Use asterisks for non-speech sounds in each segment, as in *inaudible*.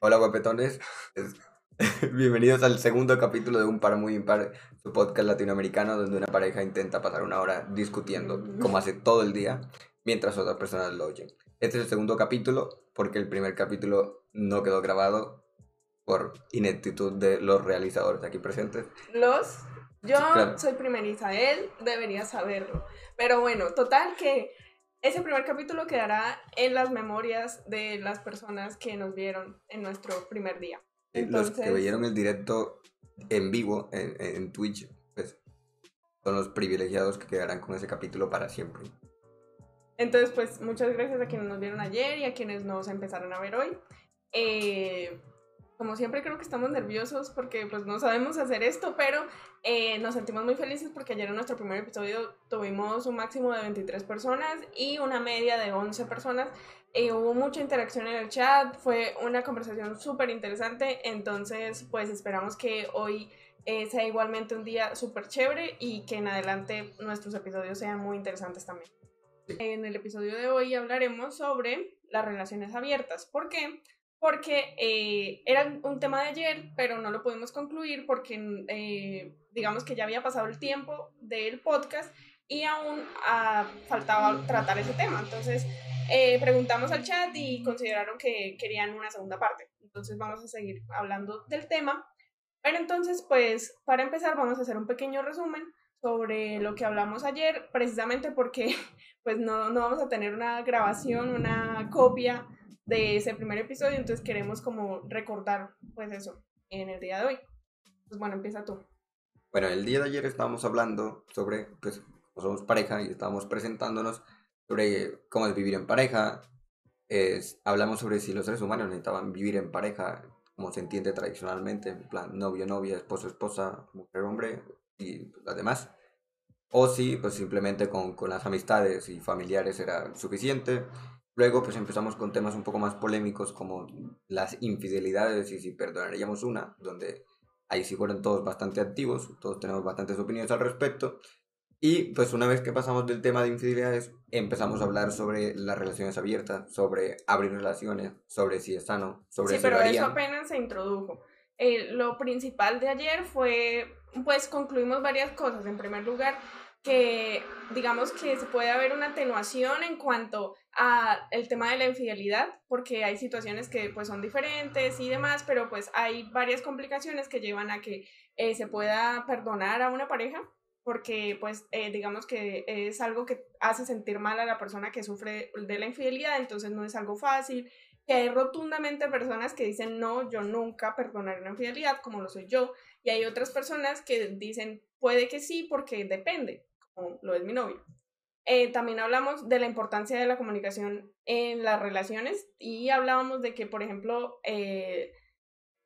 Hola guapetones, *laughs* bienvenidos al segundo capítulo de Un Par Muy Impar, su podcast latinoamericano donde una pareja intenta pasar una hora discutiendo, como hace todo el día, mientras otras personas lo oyen. Este es el segundo capítulo porque el primer capítulo no quedó grabado por ineptitud de los realizadores aquí presentes. Los, yo soy primeriza, él debería saberlo. Pero bueno, total que ese primer capítulo quedará en las memorias de las personas que nos vieron en nuestro primer día. Los que vieron el directo en vivo en, en Twitch, pues son los privilegiados que quedarán con ese capítulo para siempre. Entonces, pues muchas gracias a quienes nos vieron ayer y a quienes nos empezaron a ver hoy. Eh, como siempre creo que estamos nerviosos porque pues no sabemos hacer esto, pero eh, nos sentimos muy felices porque ayer en nuestro primer episodio tuvimos un máximo de 23 personas y una media de 11 personas. Eh, hubo mucha interacción en el chat, fue una conversación súper interesante, entonces pues esperamos que hoy eh, sea igualmente un día súper chévere y que en adelante nuestros episodios sean muy interesantes también. En el episodio de hoy hablaremos sobre las relaciones abiertas. ¿Por qué? porque eh, era un tema de ayer, pero no lo pudimos concluir porque eh, digamos que ya había pasado el tiempo del podcast y aún ah, faltaba tratar ese tema. Entonces eh, preguntamos al chat y consideraron que querían una segunda parte. Entonces vamos a seguir hablando del tema. Pero entonces, pues para empezar vamos a hacer un pequeño resumen sobre lo que hablamos ayer, precisamente porque *laughs* pues no, no vamos a tener una grabación, una copia de ese primer episodio, entonces queremos como recordar pues eso en el día de hoy. Pues bueno, empieza tú. Bueno, el día de ayer estábamos hablando sobre, pues, somos pareja y estábamos presentándonos sobre cómo es vivir en pareja. Es, hablamos sobre si los seres humanos necesitaban vivir en pareja, como se entiende tradicionalmente, en plan novio, novia, esposo, esposa, mujer, hombre y las demás. O si, pues simplemente con, con las amistades y familiares era suficiente. Luego pues empezamos con temas un poco más polémicos como las infidelidades y si perdonaríamos una, donde ahí sí fueron todos bastante activos, todos tenemos bastantes opiniones al respecto. Y pues una vez que pasamos del tema de infidelidades, empezamos a hablar sobre las relaciones abiertas, sobre abrir relaciones, sobre si es sano, sobre sí, pero eso apenas se introdujo. Eh, lo principal de ayer fue, pues concluimos varias cosas. En primer lugar, que digamos que se puede haber una atenuación en cuanto a el tema de la infidelidad, porque hay situaciones que pues son diferentes y demás, pero pues hay varias complicaciones que llevan a que eh, se pueda perdonar a una pareja, porque pues eh, digamos que es algo que hace sentir mal a la persona que sufre de la infidelidad, entonces no es algo fácil, que hay rotundamente personas que dicen no, yo nunca perdonaré una infidelidad como lo soy yo, y hay otras personas que dicen puede que sí porque depende, lo es mi novio. Eh, también hablamos de la importancia de la comunicación en las relaciones y hablábamos de que, por ejemplo, eh,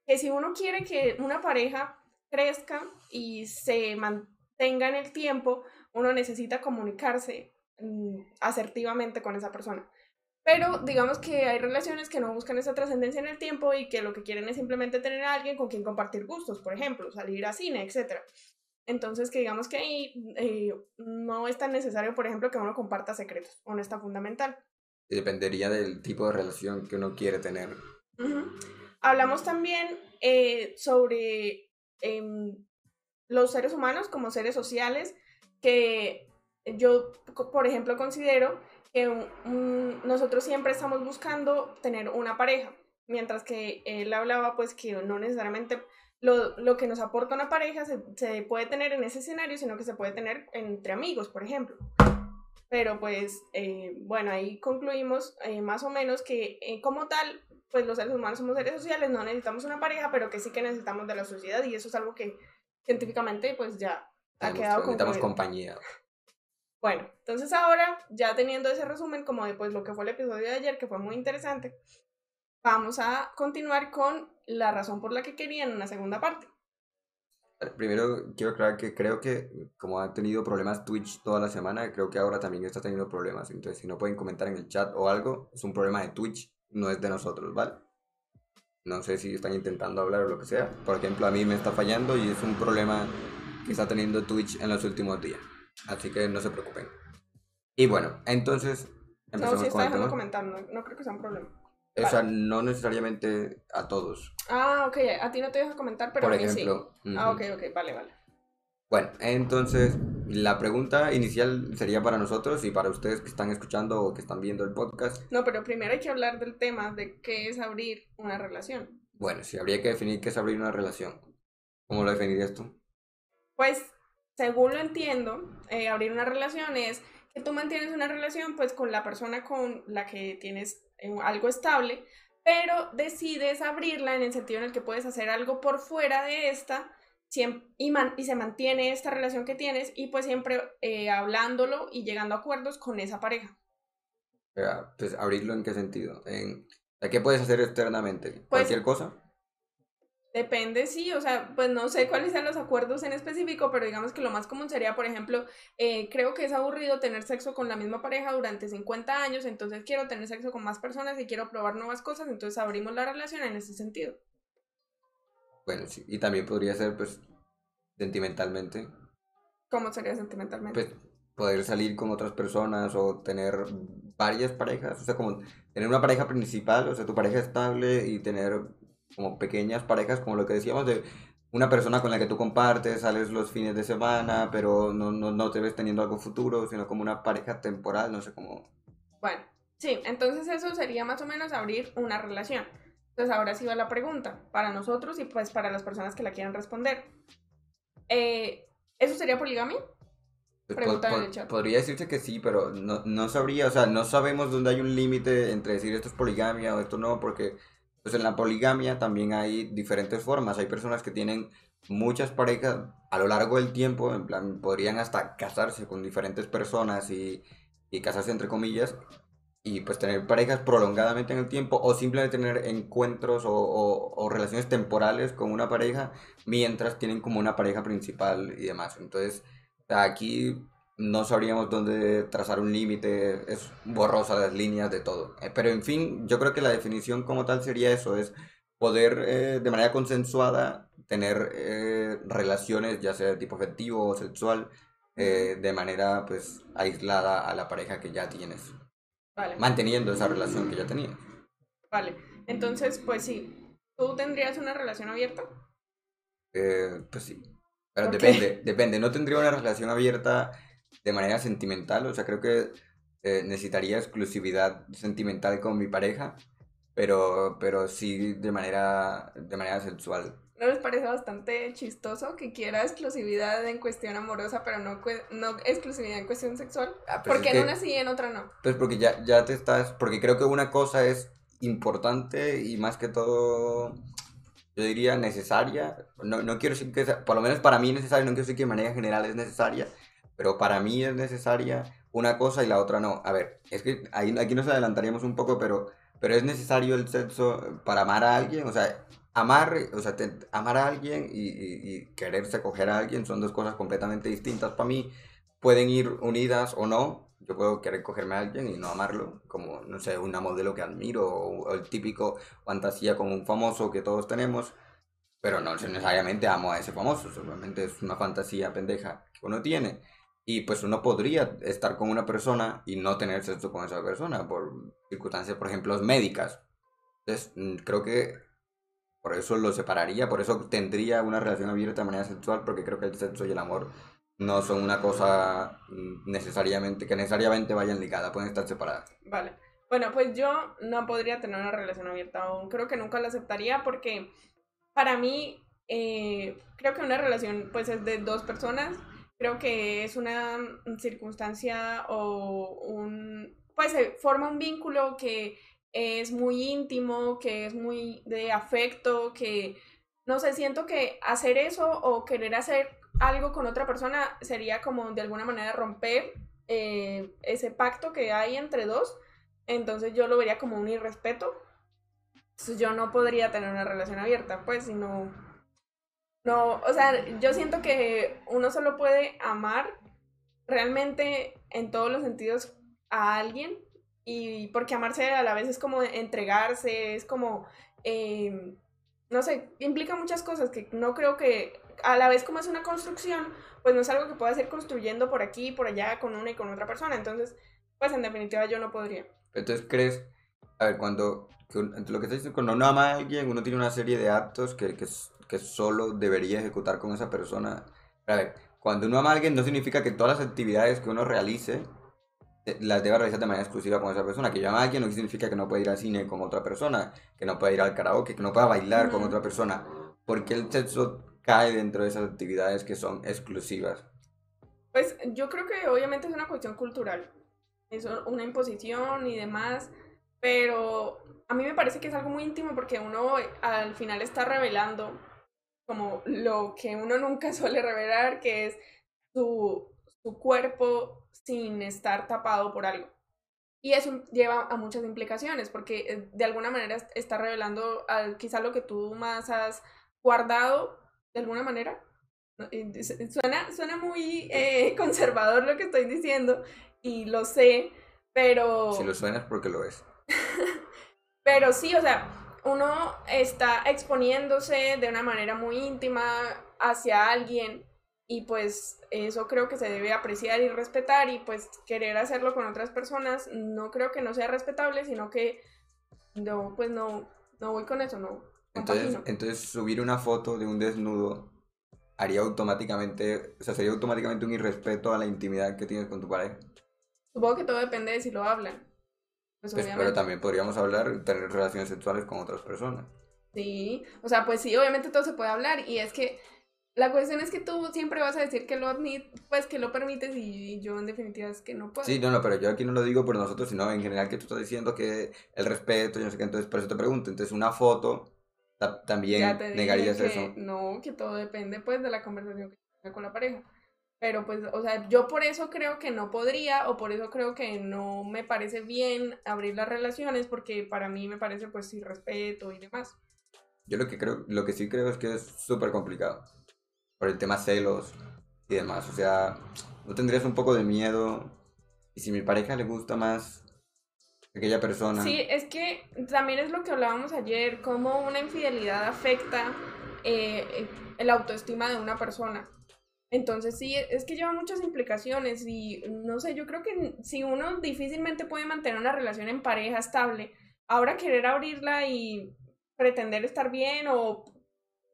que si uno quiere que una pareja crezca y se mantenga en el tiempo, uno necesita comunicarse mm, asertivamente con esa persona. Pero digamos que hay relaciones que no buscan esa trascendencia en el tiempo y que lo que quieren es simplemente tener a alguien con quien compartir gustos, por ejemplo, salir a cine, etc. Entonces, que digamos que ahí eh, no es tan necesario, por ejemplo, que uno comparta secretos, o no está fundamental. Dependería del tipo de relación que uno quiere tener. Hablamos también eh, sobre em, los seres humanos como seres sociales, que yo, por ejemplo, considero que nosotros siempre estamos buscando tener una pareja, mientras que él hablaba pues que no necesariamente lo, lo, que nos aporta una pareja se, se, puede tener en ese escenario, sino que se puede tener entre amigos, por ejemplo. Pero pues, eh, bueno, ahí concluimos eh, más o menos que eh, como tal, pues los seres humanos somos seres sociales, no necesitamos una pareja, pero que sí que necesitamos de la sociedad y eso es algo que científicamente pues ya ha quedado Necesitamos compañía. Bueno, entonces ahora, ya teniendo ese resumen como de pues, lo que fue el episodio de ayer, que fue muy interesante, vamos a continuar con la razón por la que querían una segunda parte. Primero quiero aclarar que creo que como ha tenido problemas Twitch toda la semana, creo que ahora también está teniendo problemas. Entonces si no pueden comentar en el chat o algo, es un problema de Twitch, no es de nosotros, ¿vale? No sé si están intentando hablar o lo que sea. Por ejemplo, a mí me está fallando y es un problema que está teniendo Twitch en los últimos días. Así que no se preocupen. Y bueno, entonces empezamos no, si está dejando comentar, no, no creo que sea un problema. O sea, no necesariamente a todos. Ah, ok, a ti no te dejo comentar, pero Por a mí ejemplo. sí. Ah, ok, ok, vale, vale. Bueno, entonces la pregunta inicial sería para nosotros y para ustedes que están escuchando o que están viendo el podcast. No, pero primero hay que hablar del tema de qué es abrir una relación. Bueno, sí, habría que definir qué es abrir una relación. ¿Cómo lo definirías tú? Pues, según lo entiendo, eh, abrir una relación es que tú mantienes una relación pues con la persona con la que tienes algo estable, pero decides abrirla en el sentido en el que puedes hacer algo por fuera de esta y, y se mantiene esta relación que tienes y pues siempre eh, hablándolo y llegando a acuerdos con esa pareja. pues abrirlo en qué sentido? ¿En, ¿Qué puedes hacer externamente? Pues ¿Cualquier cosa? Depende, sí, o sea, pues no sé cuáles sean los acuerdos en específico, pero digamos que lo más común sería, por ejemplo, eh, creo que es aburrido tener sexo con la misma pareja durante 50 años, entonces quiero tener sexo con más personas y quiero probar nuevas cosas, entonces abrimos la relación en ese sentido. Bueno, sí, y también podría ser, pues, sentimentalmente. ¿Cómo sería sentimentalmente? Pues, poder salir con otras personas o tener varias parejas, o sea, como tener una pareja principal, o sea, tu pareja estable y tener como pequeñas parejas, como lo que decíamos, de una persona con la que tú compartes, sales los fines de semana, pero no, no, no te ves teniendo algo futuro, sino como una pareja temporal, no sé cómo. Bueno, sí, entonces eso sería más o menos abrir una relación. Entonces ahora sí va la pregunta, para nosotros y pues para las personas que la quieran responder. Eh, ¿Eso sería poligamia? Pues Pregunta Podría decirse que sí, pero no, no sabría, o sea, no sabemos dónde hay un límite entre decir esto es poligamia o esto no, porque pues en la poligamia también hay diferentes formas. Hay personas que tienen muchas parejas a lo largo del tiempo, en plan, podrían hasta casarse con diferentes personas y, y casarse entre comillas, y pues tener parejas prolongadamente en el tiempo o simplemente tener encuentros o, o, relaciones temporales con una pareja mientras tienen como una pareja principal y demás. Entonces, aquí no sabríamos dónde trazar un límite, es borrosa las líneas de todo. Eh, pero en fin, yo creo que la definición como tal sería eso, es poder eh, de manera consensuada tener eh, relaciones, ya sea de tipo afectivo o sexual, de manera pues aislada a la pareja que ya tienes. Vale. Manteniendo esa relación que ya tenías. Vale, entonces pues sí, ¿tú tendrías una relación abierta? pues sí, pero depende, depende, no tendría una relación abierta de manera sentimental, o sea, creo que eh, necesitaría exclusividad sentimental con mi pareja, pero, pero sí de manera, de manera sexual. ¿No les parece bastante chistoso que quiera exclusividad en cuestión amorosa, pero no, no exclusividad en cuestión sexual? Ah, pues porque en una sí y en otra no. Pues porque ya, ya te estás, porque creo que una cosa es importante y más que todo, yo diría necesaria. No, no quiero decir que, por lo menos para mí necesaria, no quiero decir que de manera general es necesaria, pero para mí es necesaria una cosa y la otra no. A ver, es que ahí, aquí nos adelantaríamos un poco, pero, pero es necesario el sexo para amar a alguien, o sea, amar, o sea, amar a alguien y, y, quererse coger a alguien son dos cosas completamente distintas para mí. Pueden ir unidas o no. Yo puedo querer cogerme a alguien y no amarlo, como, no sé, una modelo que admiro o, o el típico fantasía con un famoso que todos tenemos, pero no necesariamente amo a ese famoso, solamente es una fantasía pendeja que uno tiene. Y pues uno podría estar con una persona y no tener sexo con esa persona por circunstancias, por ejemplo, médicas. Entonces, mm, creo que por eso lo separaría, por eso tendría una relación abierta de manera sexual, porque creo que el sexo y el amor no son una cosa mm, necesariamente, que necesariamente vayan ligadas, pueden estar separadas. Vale. Bueno, pues yo no podría tener una relación abierta aún, creo que nunca la aceptaría porque para mí eh, creo que una relación pues es de dos personas creo que es una mm, circunstancia o un, pues forma un vínculo que es muy íntimo, que es muy de afecto, que no sé, siento que hacer eso o querer hacer algo con otra persona sería como de alguna manera romper eh, ese pacto que hay entre dos. Entonces yo lo vería como un irrespeto. Yo no podría tener una relación abierta, pues, si no, o sea, yo siento que uno solo puede amar realmente en todos los sentidos a alguien y porque amarse a la vez es como entregarse, es como, em, no sé, implica muchas cosas que no creo que a la vez como es una construcción, pues no es algo que pueda ir construyendo por aquí, por allá, con una y con otra persona. Entonces, pues en definitiva yo no podría. Entonces, ¿crees A ver, cuando. Lo que está diciendo, cuando uno ama a alguien, uno tiene una serie de actos que, que, que solo debería ejecutar con esa persona. A ver, cuando uno ama a alguien, no significa que todas las actividades que uno realice eh, las deba realizar de manera exclusiva con esa persona. Que yo ama a alguien no significa que no pueda ir al cine con otra persona, que no pueda ir al karaoke, que no pueda bailar con otra persona. Porque el sexo cae dentro de esas actividades que son exclusivas. Pues yo creo que obviamente es una cuestión cultural, es una imposición y demás, pero a mí me parece que es algo muy íntimo porque uno al final está revelando como lo que uno nunca *laughs* suele revelar, que es su, su cuerpo sin estar tapado por algo. Y eso lleva a muchas implicaciones, porque eh, de alguna manera está revelando quizá lo que tú más has guardado, de alguna manera, Suena, suena muy eh, *laughs* conservador lo que estoy diciendo y lo sé, pero... Si lo suena es porque lo es. *laughs* pero sí, o sea, uno está exponiéndose de una manera muy íntima hacia alguien y pues eso creo que se debe apreciar y respetar y pues querer hacerlo con otras personas no creo que no sea respetable, sino que no, pues no, no voy con eso, no. Entonces, entonces subir una foto de un desnudo haría automáticamente, o sea, sería automáticamente un irrespeto a la intimidad que tienes con tu pareja. Supongo que todo depende de si lo hablan. Pues, pues pero también podríamos hablar, tener relaciones sexuales con otras personas. Sí, o sea, pues sí, obviamente todo se puede hablar y es que la cuestión es que tú siempre vas a decir que lo admit, pues que lo permites y, yo en definitiva es que no puedo. Sí, no, no, pero yo aquí no lo digo por nosotros, sino en general que tú estás diciendo que el respeto, yo no sé qué, entonces por eso te pregunto, entonces una foto también negarías eso. No, que todo depende pues de la conversación que tenga con la pareja. Pero pues, o sea, yo por eso creo que no podría o por eso creo que no me parece bien abrir las relaciones porque para mí me parece pues sin respeto y demás. Yo lo que creo, lo que sí creo es que es súper complicado por el tema celos y demás. O sea, ¿no tendrías un poco de miedo? Y si mi pareja le gusta más aquella persona. Sí, es que también es lo que hablábamos ayer, cómo una infidelidad afecta eh, el autoestima de una persona. Entonces sí, es que lleva muchas implicaciones y no sé, yo creo que si uno difícilmente puede mantener una relación en pareja estable, ahora querer abrirla y pretender estar bien o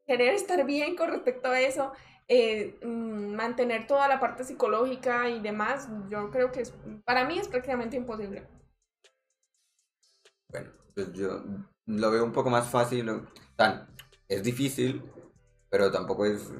querer estar bien con respecto a eso, eh, mm, mantener toda la parte psicológica y demás, yo creo que es, para mí es prácticamente imposible. Bueno, pues yo lo veo un poco más fácil. Tan, es difícil, pero tampoco es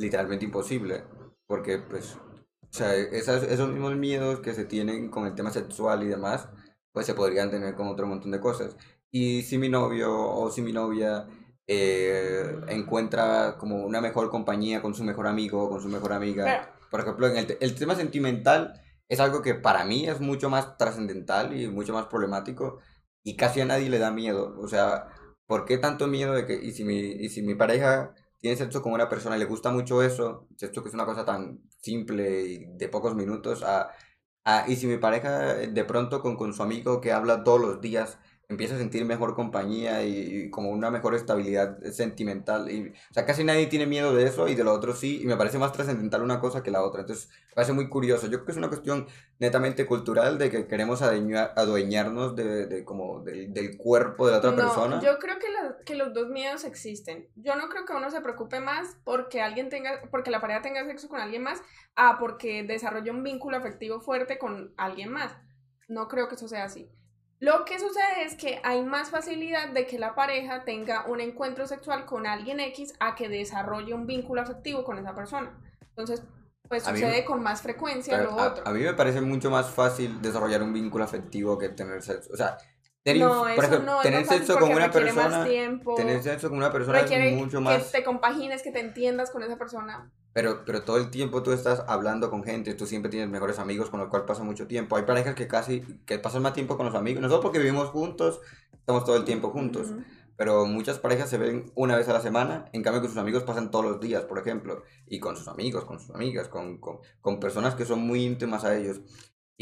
literalmente imposible. Porque, pues, o sea, esos mismos miedos que se tienen con el tema sexual y demás, pues se podrían tener con otro montón de cosas. Y si mi novio o si mi novia eh, encuentra como una mejor compañía con su mejor amigo o con su mejor amiga, por ejemplo, en el, el tema sentimental es algo que para mí es mucho más trascendental y mucho más problemático y casi a nadie le da miedo. O sea, ¿por qué tanto miedo de que, y si mi, y si mi pareja tiene sexo con una persona y le gusta mucho eso, sexo que es una cosa tan simple y de pocos minutos, a, a, y si mi pareja de pronto con, con su amigo que habla todos los días empieza a sentir mejor compañía y, como una mejor estabilidad sentimental. Y, o sea, casi nadie tiene miedo de eso y de lo otro sí, y me parece más trascendental una cosa que la otra. Entonces, me parece muy curioso. Yo creo que es una cuestión netamente cultural de que queremos adueñarnos de, de como del cuerpo de la otra persona. Yo creo que, que los dos miedos existen. Yo no creo que uno se preocupe más porque alguien tenga, porque la pareja tenga sexo con alguien más, a porque desarrolle un vínculo afectivo fuerte con alguien más. No creo que eso sea así. Lo que sucede es que hay más facilidad de que la pareja tenga un encuentro sexual con alguien X a que desarrolle un vínculo afectivo con esa persona. Entonces, pues sucede con más frecuencia lo otro. A mí me parece mucho más fácil desarrollar un vínculo afectivo que tener sexo. O sea, tener, no, por ejemplo, no tener sexo con una persona. Tener sexo con una persona es mucho más. Que te compagines, que te entiendas con esa persona. Pero, pero todo el tiempo tú estás hablando con gente, tú siempre tienes mejores amigos con los cuales pasas mucho tiempo. Hay parejas que casi que pasan más tiempo con los amigos. Nosotros porque vivimos juntos, estamos todo el tiempo juntos. Pero muchas parejas se ven una vez a la semana, en cambio con sus amigos pasan todos los días, por ejemplo. Y con sus amigos, con sus amigas, con, con, con personas que son muy íntimas a ellos.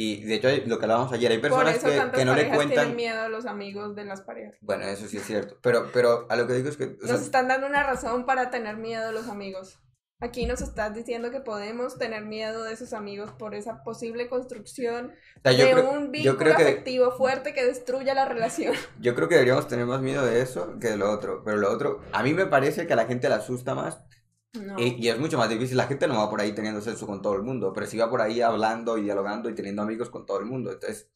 Y de hecho, lo que hablábamos ayer, hay personas que, que, no le cuentan. tienen miedo a los amigos de las parejas. Bueno, eso sí es cierto. Pero, pero a lo que digo es que. Nos están dando una razón para tener miedo a los amigos. Aquí nos estás diciendo que podemos tener miedo de esos amigos por esa posible construcción O sea, de creo, un vínculo creo que afectivo fuerte que destruya la relación. *laughs* yo creo que deberíamos tener más miedo de eso que de lo otro. Pero lo otro, a mí me parece que a la gente le asusta más No. y, y es mucho más difícil. La gente no va por ahí teniendo sexo con todo el mundo, pero sí va por ahí hablando y dialogando y teniendo amigos con todo el mundo. Entonces,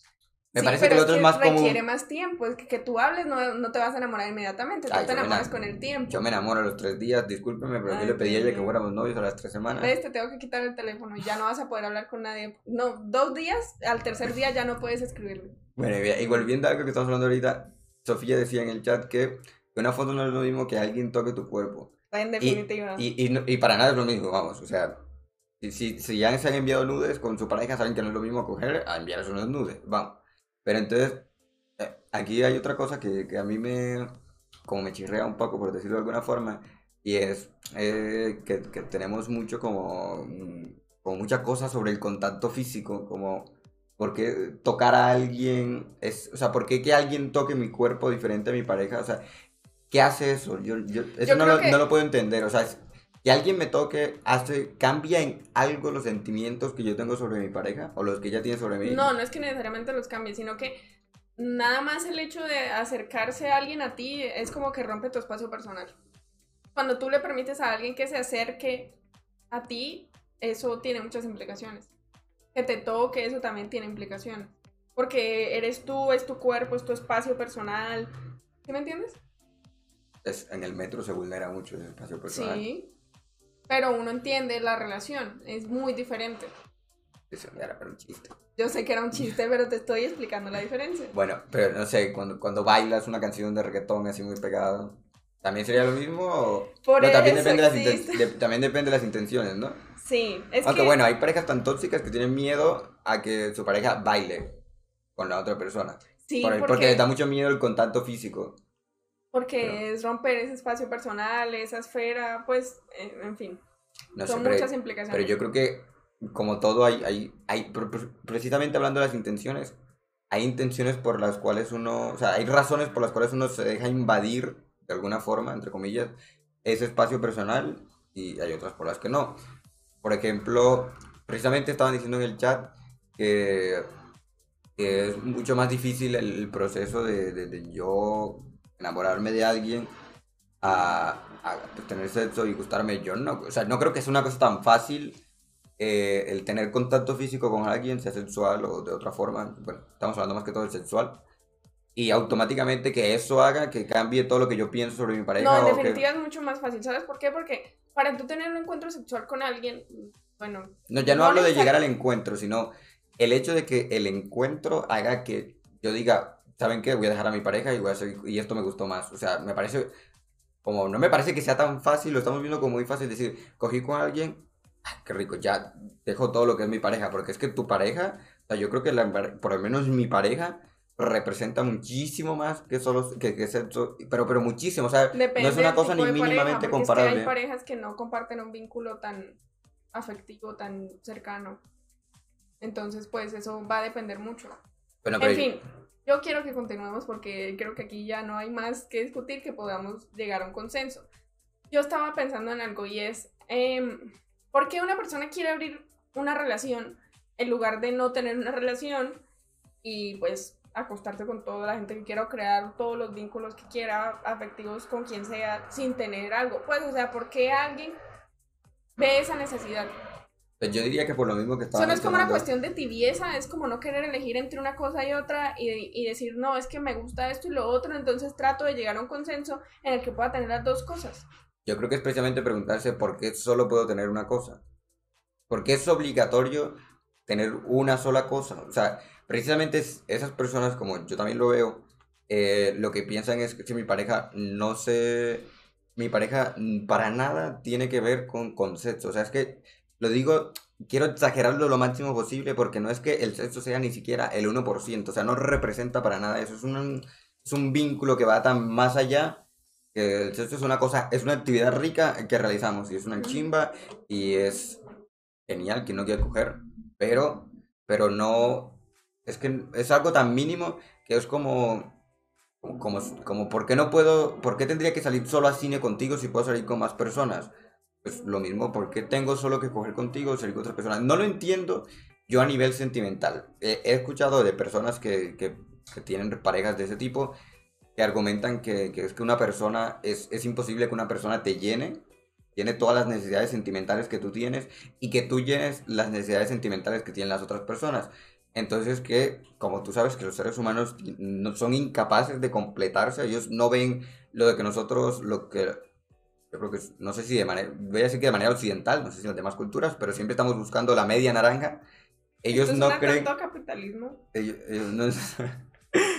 me Sí, parece que lo otro es más requiere común. más tiempo. Es que, que tú hables no, no te vas a enamorar inmediatamente. Tú Ay, te yo me enamoras enam- con el tiempo. Yo me enamoro a los tres días, discúlpeme, pero yo Ay, le pedí a ella que fuéramos novios a las tres semanas. ¿Ves? Te tengo que quitar el teléfono. Ya no vas a poder hablar con nadie. No, dos días. Al tercer día ya no puedes escribirme. Bueno, y volviendo a algo que estamos hablando ahorita, Sofía decía en el chat que una foto no es lo mismo que alguien toque tu cuerpo. En Y, definitiva. y, y, no- y para nada es lo mismo, vamos, o sea, si, si, si ya se han enviado nudes con su pareja, saben que no es lo mismo coger a enviarles unos nudes, vamos. Pero entonces, eh, aquí hay otra cosa que, que a mí me, como me chirrea un poco, por decirlo de alguna forma, y es eh, que, que tenemos mucho como, mm, como mucha cosa sobre el contacto físico, como... ¿Por qué tocar a alguien es, o sea, por qué que alguien toque mi cuerpo diferente a mi pareja? O sea, ¿qué hace eso? Yo, yo, eso Yo no, lo, que- no lo puedo entender. O sea, que alguien me toque, hace, cambia en algo los sentimientos que yo tengo sobre mi pareja o los que ella tiene sobre mí. No, no es que necesariamente los cambie, sino que nada más el hecho de acercarse a alguien a ti es como que rompe tu espacio personal. Cuando tú le permites a alguien que se acerque a ti, eso tiene muchas implicaciones. Que te toque, eso también tiene implicaciones. Porque eres tú, es tu cuerpo, es tu espacio personal. ¿Sí me entiendes? Es, en el metro se vulnera mucho ese espacio personal. Sí. Pero uno entiende la relación, es muy diferente. Eso era un chiste. Yo sé que era un chiste, pero te estoy explicando la diferencia. *laughs* Bueno, pero no sé, cuando, cuando bailas una canción de reggaetón así muy pegada, ¿también sería lo mismo? O... Por No, también, eso depende existe. de- también depende de las intenciones, ¿no? Sí, es Aunque que bueno, hay parejas tan tóxicas que tienen miedo a que su pareja baile con la otra persona. sí, Por porque, porque, les da mucho miedo el contacto físico. Porque pero- es romper ese espacio personal, esa esfera, pues, en, en fin, No son muchas implicaciones. pero yo creo que como todo hay, hay, hay pre- pre- precisamente hablando de las intenciones, hay intenciones por las cuales uno, o sea, hay razones por las cuales uno se deja invadir de alguna forma, entre comillas, ese espacio personal y hay otras por las que no. Por ejemplo, precisamente estaban diciendo en el chat que, que es mucho más difícil el, el proceso de, de- de yo enamorarme de alguien a, a, pues, tener sexo y gustarme. Yo no, o sea, no creo que sea una cosa tan fácil eh, el tener contacto físico con alguien, sea sexual o de otra forma. Bueno, estamos hablando más que todo del sexual. Y automáticamente que eso haga que cambie todo lo que yo pienso sobre mi pareja. no, en o que- definitiva es mucho más fácil, ¿sabes por qué? Porque para tú tener un encuentro sexual con alguien, bueno, No, ya no, No hablo de llegar al encuentro, sino el hecho de que el encuentro haga que yo diga, ¿saben qué? Voy a dejar a mi pareja y, voy a y esto me gustó más. O sea, me parece, como no me parece que sea tan fácil, lo estamos viendo como muy fácil decir, cogí con alguien, ay, qué rico, ya dejo todo lo que es mi pareja, porque es que tu pareja, o sea, yo creo que la, por lo menos mi pareja representa muchísimo más que solo que, que sexo, pero, pero muchísimo, o sea, depende no es una cosa ni de pareja, mínimamente porque es que comparable. hay parejas que no comparten un vínculo tan afectivo, tan cercano. Entonces, pues eso va a depender mucho. Bueno, En fin, yo quiero que continuemos porque creo que aquí ya no hay más que discutir, que podamos llegar a un consenso. Yo estaba pensando en algo y es, em, ¿por qué una persona quiere abrir una relación en lugar de no tener una relación y pues acostarse con toda la gente que quiera crear todos los vínculos que quiera, afectivos con quien sea, sin tener algo? Pues, o sea, ¿por qué alguien ve esa necesidad? Pues yo diría que por lo mismo que estaba Eso no es como una cuestión de tibieza, es como no querer elegir entre una cosa y otra y, y decir, no, es que me gusta esto y lo otro, entonces trato de llegar a un consenso en el que pueda tener las dos cosas. Yo creo que es precisamente preguntarse por qué solo puedo tener una cosa. ¿Por qué es obligatorio tener una sola cosa? O sea, precisamente es- esas personas, como yo también lo veo, eh, lo que piensan es que si mi pareja no se... Mi pareja mm, para nada tiene que ver con, con sexo. O sea, es que lo digo, quiero exagerarlo lo máximo posible porque no es que el sexo sea ni siquiera el 1%. O sea, no representa para nada eso. Es un, es un vínculo que va tan más allá que el sexo es una cosa, es una actividad rica que realizamos y es una chimba y es genial quien no quiere coger, pero, pero no, es que es algo tan mínimo que es como, como, como, ¿por qué no puedo, por qué tendría que salir solo al cine contigo si puedo salir con más personas? Pues lo mismo, ¿por qué tengo solo que coger contigo o salir con otra persona? No lo entiendo yo a nivel sentimental. he escuchado de personas que, que, que, tienen parejas de ese tipo que argumentan que, que es que una persona, es, es imposible que una persona te llene tiene todas las necesidades sentimentales que tú tienes y que tú llenes las necesidades sentimentales que tienen las otras personas. Entonces que, como tú sabes, que los seres humanos no, son incapaces de completarse, ellos no ven lo de que nosotros, lo que, yo creo que, no sé si de manera, voy a decir que de manera occidental, no sé si en las demás culturas, pero siempre estamos buscando la media naranja. Ellos no creen... capitalismo? Ellos, ellos no... *laughs*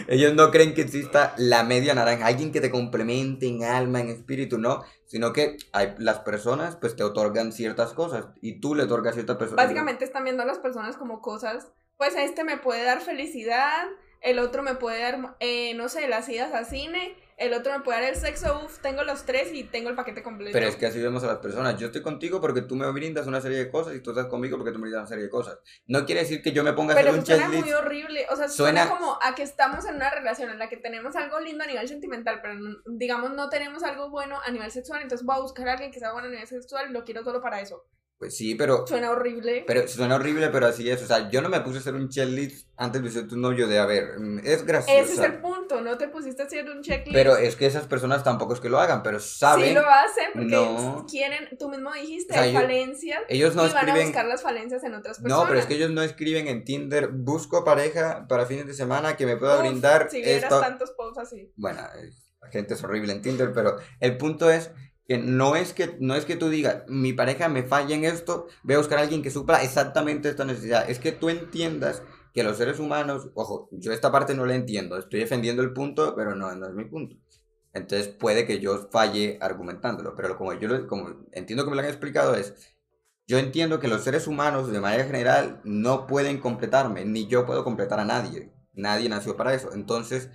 Ellos no creen que exista la media naranja, alguien que te complemente en alma, en espíritu, no, sino que hay, las personas pues te otorgan ciertas cosas y tú le otorgas ciertas personas. Básicamente están viendo a las personas como cosas, pues este me puede dar felicidad, el otro me puede dar, eh, no sé, las idas al cine, el otro me puede dar el sexo, uff, tengo los tres y tengo el paquete completo. Pero es que así vemos a las personas. Yo estoy contigo porque tú me brindas una serie de cosas y tú estás conmigo porque tú me brindas una serie de cosas. No quiere decir que yo me ponga a hacer un checklist. Pero suena muy horrible. O sea, suena... como a que estamos en una relación en la que tenemos algo lindo a nivel sentimental, pero digamos no tenemos algo bueno a nivel sexual, entonces voy a buscar a alguien que sea bueno a nivel sexual y lo quiero solo para eso. Pues sí, pero... Suena horrible. Pero suena horrible, pero así es. O sea, yo no me puse a hacer un checklist antes de ser tu novio de, a ver, mm, es gracioso. Ese es el punto, no te pusiste a hacer un checklist. Pero es que esas personas tampoco es que lo hagan, pero saben... Sí lo hacen porque quieren, tú mismo dijiste, hay falencias. Ellos no y escriben... van a buscar las falencias en otras personas. No, pero es que ellos no escriben en Tinder, busco pareja para fines de semana que me pueda brindar si esto. tantos posts así. Bueno, la gente es horrible en Tinder, pero el punto es que no es que, no es que tú digas, mi pareja me falla en esto, voy a buscar a alguien que supla exactamente esta necesidad. Es que tú entiendas que los seres humanos, ojo, yo esta parte no la entiendo, estoy defendiendo el punto, pero no, no es mi punto. Entonces puede que yo falle argumentándolo, pero como yo como entiendo que me lo han explicado es, yo entiendo que los seres humanos de manera general no pueden completarme, ni yo puedo completar a nadie. Nadie nació para eso. Entonces,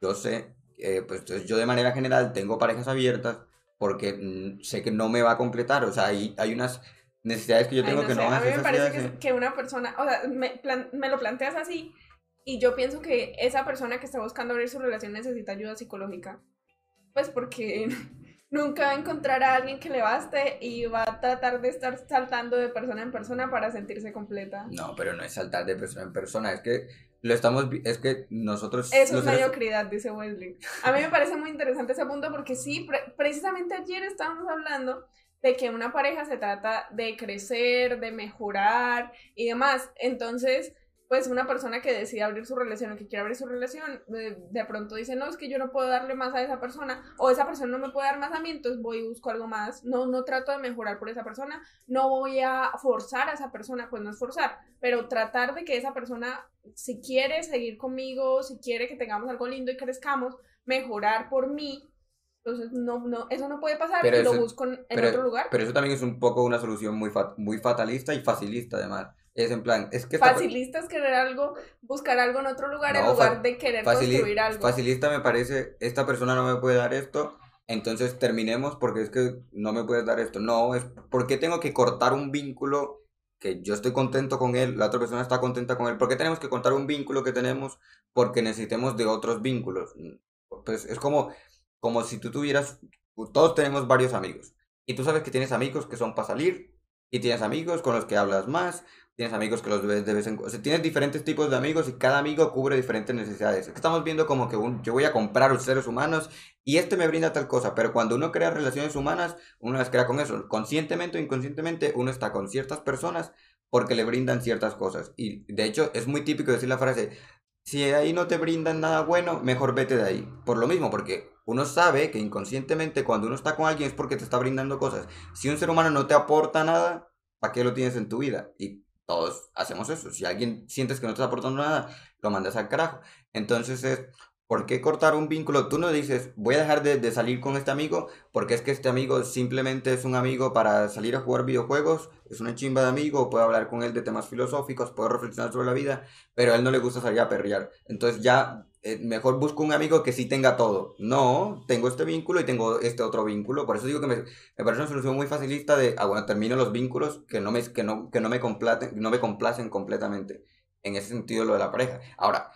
yo sé, eh, pues yo de manera general tengo parejas abiertas, porque mm, sé que no me va a completar. O sea, hay, hay unas necesidades que yo tengo que no van a A mí me parece que, una persona, o sea, me, me lo planteas así y yo pienso que esa persona que está buscando abrir su relación necesita ayuda psicológica. Pues porque *laughs* nunca va a encontrar a alguien que le baste y va a tratar de estar saltando de persona en persona para sentirse completa. No, pero no es saltar de persona en persona, es que lo estamos, es que nosotros... Eso es mediocridad, dice Wesley. A mí me parece muy interesante ese punto porque sí, precisamente ayer estábamos hablando de que una pareja se trata de crecer, de mejorar y demás. Entonces, pues una persona que decide abrir su relación o que quiere abrir su relación, de, pronto dice, no, es que yo no puedo darle más a esa persona, o esa persona no me puede dar más a mí, entonces voy y busco algo más, no, no trato de mejorar por esa persona, no voy a forzar a esa persona, pues no es forzar, pero tratar de que esa persona, si quiere seguir conmigo, si quiere que tengamos algo lindo y crezcamos, mejorar por mí, entonces, no, no, eso no puede pasar y lo busco en, otro lugar. Pero eso también es un poco una solución muy, muy fatalista y facilista, además. Es en plan, es que... Facilista es querer algo, buscar algo en otro lugar en lugar de querer construir algo. Facilista me parece, esta persona no me puede dar esto, entonces terminemos porque es que no me puedes dar esto. No, es porque tengo que cortar un vínculo que yo estoy contento con él, la otra persona está contenta con él. ¿Por qué tenemos que cortar un vínculo que tenemos porque necesitemos de otros vínculos? Pues es como, como si tú tuvieras, todos tenemos varios amigos. Y tú sabes que tienes amigos que son para salir, y tienes amigos con los que hablas más, tienes amigos que los ves de vez en cuando. O sea, tienes diferentes tipos de amigos y cada amigo cubre diferentes necesidades. estamos viendo como que un, yo voy a comprar los seres humanos y este me brinda tal cosa, pero cuando uno crea relaciones humanas, uno las crea con eso. Conscientemente o inconscientemente, uno está con ciertas personas porque le brindan ciertas cosas. Y de hecho, es muy típico decir la frase, si ahí no te brindan nada bueno, mejor vete de ahí. Por lo mismo, porque uno sabe que inconscientemente cuando uno está con alguien es porque te está brindando cosas. Si un ser humano no te aporta nada, ¿para qué lo tienes en tu vida? Y todos hacemos eso. Si alguien sientes que no te está aportando nada, lo mandas al carajo. Entonces es, ¿por qué cortar un vínculo? Tú no dices, voy a dejar de, salir con este amigo porque es que este amigo simplemente es un amigo para salir a jugar videojuegos, es una chimba de amigo, puedo hablar con él de temas filosóficos, puedo reflexionar sobre la vida, pero a él no le gusta salir a perrear. Entonces ya eh, mejor busco un amigo que sí tenga todo. No, tengo este vínculo y tengo este otro vínculo. Por eso digo que me, parece una solución muy facilista de, ah, bueno, termino los vínculos que no me, que no, que no me, complacen, no me complacen completamente. En ese sentido, lo de la pareja. Ahora,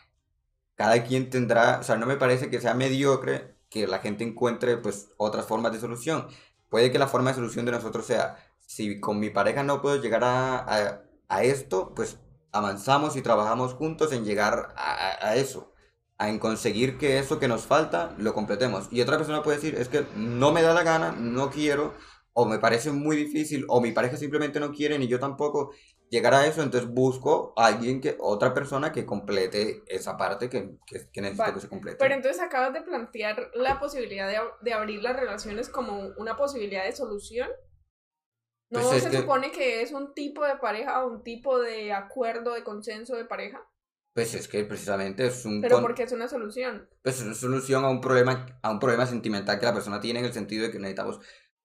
cada quien tendrá, o sea, no me parece que sea mediocre que la gente encuentre, pues, otras formas de solución. puede que la forma de solución de nosotros sea, si con mi pareja no puedo llegar a, a, esto, pues avanzamos y trabajamos juntos en llegar a, a eso en conseguir que eso que nos falta lo completemos. Y otra persona puede decir, es que no me da la gana, no quiero, o me parece muy difícil, o mi pareja simplemente no quiere, ni yo tampoco llegar a eso, entonces busco a alguien que, otra persona que complete esa parte que, que, que necesito que se complete. Pero entonces acabas de plantear la posibilidad de, de abrir las relaciones como una posibilidad de solución. ¿No pues se supone que es un tipo de pareja o un tipo de acuerdo, de consenso de pareja? Pues es que precisamente es un... Pero porque es una solución. Pues es una solución a un problema, a un problema sentimental que la persona tiene en el sentido de que necesitamos,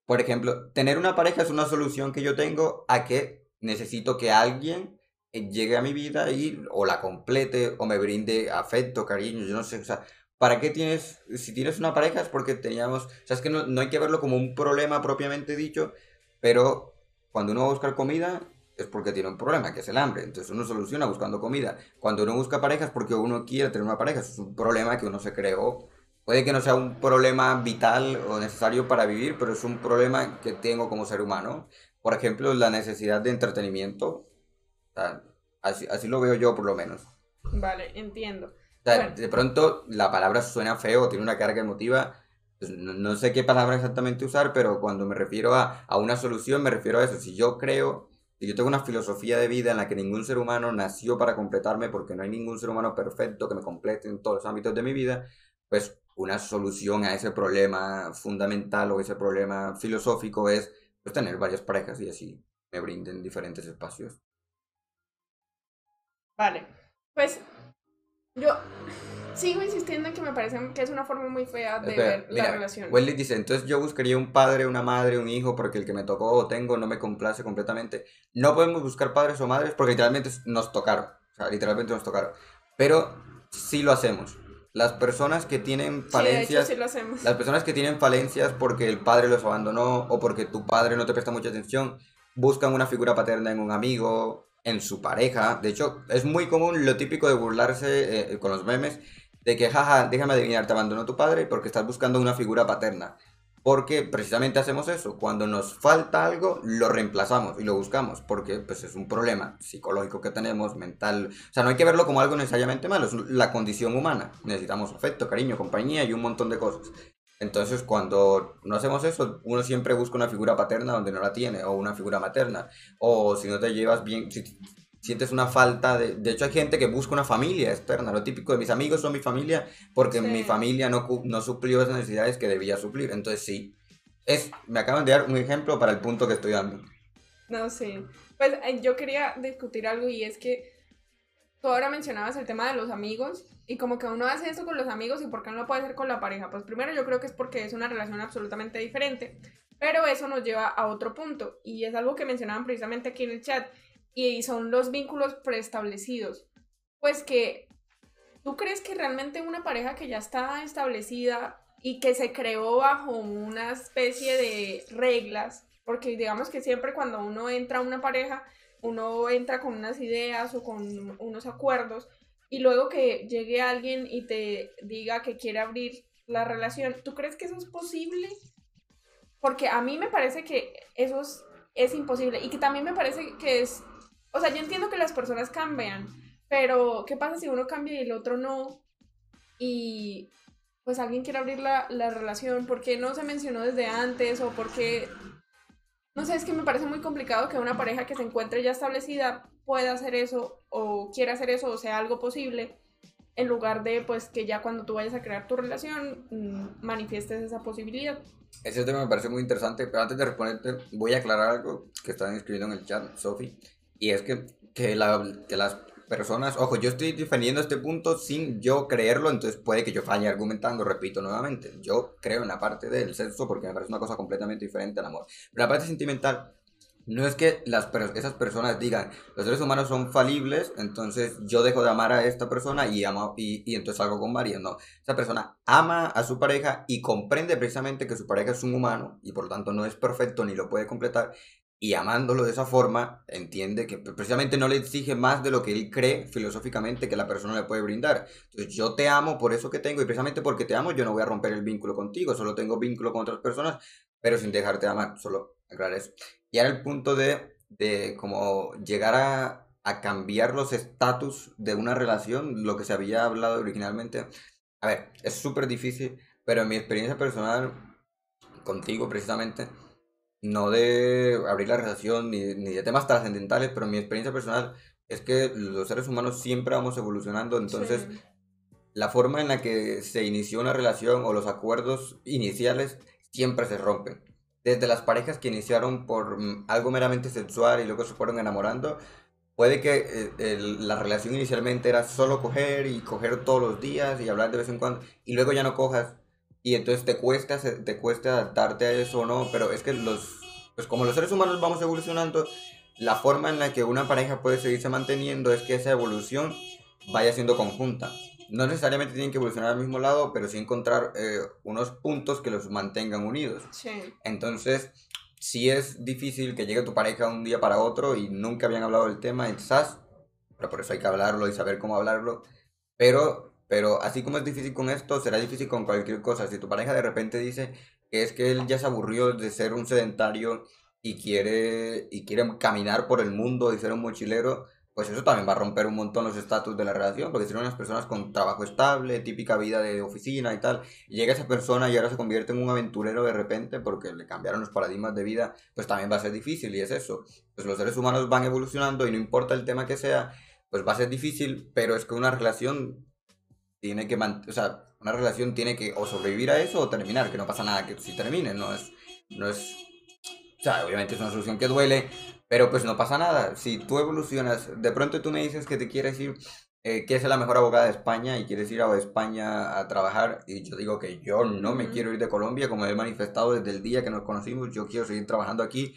por ejemplo, tener una pareja es una solución que yo tengo a que necesito que alguien eh, llegue a mi vida y o la complete o me brinde afecto, cariño, yo no sé, o sea, ¿para qué tienes, si tienes una pareja es porque teníamos, o sea, es que no, no hay que verlo como un problema propiamente dicho, pero cuando uno va a buscar comida, es porque tiene un problema, que es el hambre. Entonces uno soluciona buscando comida. Cuando uno busca pareja es porque uno quiere tener una pareja. Eso es un problema que uno se creó. Puede que no sea un problema vital o necesario para vivir, pero es un problema que tengo como ser humano. Por ejemplo, la necesidad de entretenimiento. así, así lo veo yo por lo menos. Vale, entiendo. De pronto la palabra suena feo, tiene una carga emotiva. Pues, no, no, sé qué palabra exactamente usar, pero cuando me refiero a, a una solución me refiero a eso. Si yo creo y yo tengo una filosofía de vida en la que ningún ser humano nació para completarme porque no hay ningún ser humano perfecto que me complete en todos los ámbitos de mi vida, pues una solución a ese problema fundamental o ese problema filosófico es pues, tener varias parejas y así me brinden diferentes espacios. Vale, pues yo sigo insistiendo en que me parece que es una forma muy fea de ver la relación. Welly dice, entonces yo buscaría un padre, una madre, un hijo, porque el que me tocó o tengo no me complace completamente. No podemos buscar padres o madres porque literalmente nos tocaron. O sea, literalmente nos tocaron. Pero sí lo hacemos. Las personas que tienen falencias, sí, lo hacemos. las personas que tienen falencias porque el padre los abandonó o porque tu padre no te presta mucha atención, buscan una figura paterna en un amigo, en su pareja. De hecho, es muy común lo típico de burlarse eh, con los memes de que, jaja, déjame adivinar, te abandonó tu padre porque estás buscando una figura paterna. Porque precisamente hacemos eso, cuando nos falta algo, lo reemplazamos y lo buscamos, porque pues es un problema psicológico que tenemos, mental. O sea, no hay que verlo como algo necesariamente malo, es la condición humana. Necesitamos afecto, cariño, compañía y un montón de cosas. Entonces, cuando no hacemos eso, uno siempre busca una figura paterna donde no la tiene, o una figura materna. O si no te llevas bien, sientes una falta de... De hecho, hay gente que busca una familia externa. Lo típico de mis amigos son mi familia porque mi familia no, no suplió esas necesidades que debía suplir. Entonces, sí. Es, me acaban de dar un ejemplo para el punto que estoy dando. No, sí. Pues eh, yo quería discutir algo y es que tú ahora mencionabas el tema de los amigos y como que uno hace eso con los amigos y por qué no lo puede hacer con la pareja. Pues primero yo creo que es porque es una relación absolutamente diferente. Pero eso nos lleva a otro punto y es algo que mencionaban precisamente aquí en el chat y son los vínculos preestablecidos. Pues que tú crees que realmente una pareja que ya está establecida y que se creó bajo una especie de reglas, porque digamos que siempre cuando uno entra a una pareja, uno entra con unas ideas o con unos acuerdos y luego que llegue alguien y te diga que quiere abrir la relación, ¿tú crees que eso es posible? Porque a mí me parece que eso es, es imposible y que también me parece que es o sea, yo entiendo que las personas cambian, pero ¿qué pasa si uno cambia y el otro no? Y pues alguien quiere abrir la, la relación, ¿por qué no se mencionó desde antes? O por qué... No sé, es que me parece muy complicado que una pareja que se encuentre ya establecida pueda hacer eso o quiera hacer eso o sea algo posible en lugar de pues que ya cuando tú vayas a crear tu relación mm, manifiestes esa posibilidad. Ese tema me parece muy interesante, pero antes de responderte voy a aclarar algo que están escribiendo en el chat, Sofi. Y es que, que, la, que las personas, ojo, yo estoy defendiendo este punto sin yo creerlo, entonces puede que yo falle argumentando, repito nuevamente, yo creo en la parte del sexo porque me parece una cosa completamente diferente al amor. Pero la parte sentimental, no es que las, esas personas digan, los seres humanos son falibles, entonces yo dejo de amar a esta persona y, amo, y, y entonces salgo con varias. No, esa persona ama a su pareja y comprende precisamente que su pareja es un humano y por lo tanto no es perfecto ni lo puede completar y amándolo de esa forma, entiende que precisamente no le exige más de lo que él cree filosóficamente que la persona le puede brindar. Entonces yo te amo por eso que tengo y precisamente porque te amo yo no voy a romper el vínculo contigo, solo tengo vínculo con otras personas pero sin dejarte de amar, solo aclarar eso. Y era el punto de, de como llegar a, a cambiar los estatus de una relación, lo que se había hablado originalmente. A ver, es súper difícil, pero en mi experiencia personal, contigo precisamente, no de abrir la relación ni, ni de temas trascendentales, pero mi experiencia personal es que los seres humanos siempre vamos evolucionando, entonces la forma en la que se inició una relación o los acuerdos iniciales siempre se rompen. Desde las parejas que iniciaron por mm, algo meramente sexual y luego se fueron enamorando, puede que eh, la relación inicialmente era solo coger y coger todos los días y hablar de vez en cuando y luego ya no cojas y entonces te cuesta, te cuesta adaptarte a eso o no, pero es que los, pues como los seres humanos vamos evolucionando, la forma en la que una pareja puede seguirse manteniendo es que esa evolución vaya siendo conjunta. No necesariamente tienen que evolucionar al mismo lado, pero sí encontrar eh, unos puntos que los mantengan unidos. Sí. Entonces, si es difícil que llegue tu pareja un día para otro y nunca habían hablado del tema, quizás, pero por eso hay que hablarlo y saber cómo hablarlo. Pero, pero así como es difícil con esto, será difícil con cualquier cosa. Si tu pareja de repente dice que es que él ya se aburrió de ser un sedentario y quiere, y quiere caminar por el mundo y ser un mochilero, pues eso también va a romper un montón los estatus de la relación, porque si son unas personas con trabajo estable, típica vida de oficina y tal, y llega esa persona y ahora se convierte en un aventurero de repente porque le cambiaron los paradigmas de vida, pues también va a ser difícil y es eso. Pues los seres humanos van evolucionando y no importa el tema que sea, pues va a ser difícil, pero es que una relación tiene que, o sea, una relación tiene que o sobrevivir a eso o terminar, que no pasa nada que si termine, no es, no es, o sea, obviamente es una solución que duele, pero pues no pasa nada. Si tú evolucionas, de pronto tú me dices que te quieres ir, eh, que es la mejor abogada de España y quieres ir a España a trabajar, y yo digo que yo no me quiero ir de Colombia, como he manifestado desde el día que nos conocimos, yo quiero seguir trabajando aquí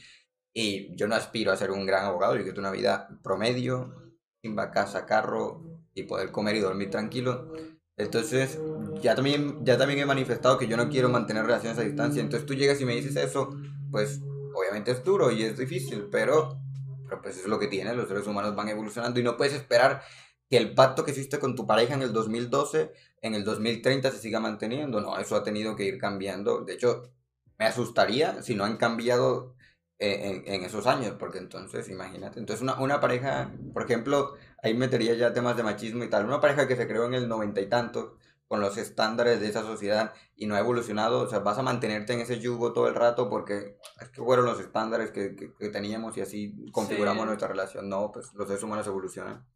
y yo no aspiro a ser un gran abogado, yo quiero una vida promedio, sin casa, carro y poder comer y dormir tranquilo. Entonces, ya también, ya también he manifestado que yo no quiero mantener relaciones a distancia. Entonces tú llegas y me dices eso, pues obviamente es duro y es difícil, pero, pero pues es lo que tiene, los seres humanos van evolucionando y no puedes esperar que el pacto que hiciste con tu pareja en el 2012, en el 2030 se siga manteniendo. No, eso ha tenido que ir cambiando. De hecho, me asustaría si no han cambiado eh, en, esos años, porque entonces, imagínate. Entonces, una, una pareja, por ejemplo, ahí metería ya temas de machismo y tal. Una pareja que se creó en el noventa y tantos, con los estándares de esa sociedad y no ha evolucionado, o sea, vas a mantenerte en ese yugo todo el rato porque es que fueron los estándares que, que, teníamos y así configuramos nuestra relación. No, pues los seres humanos evolucionan.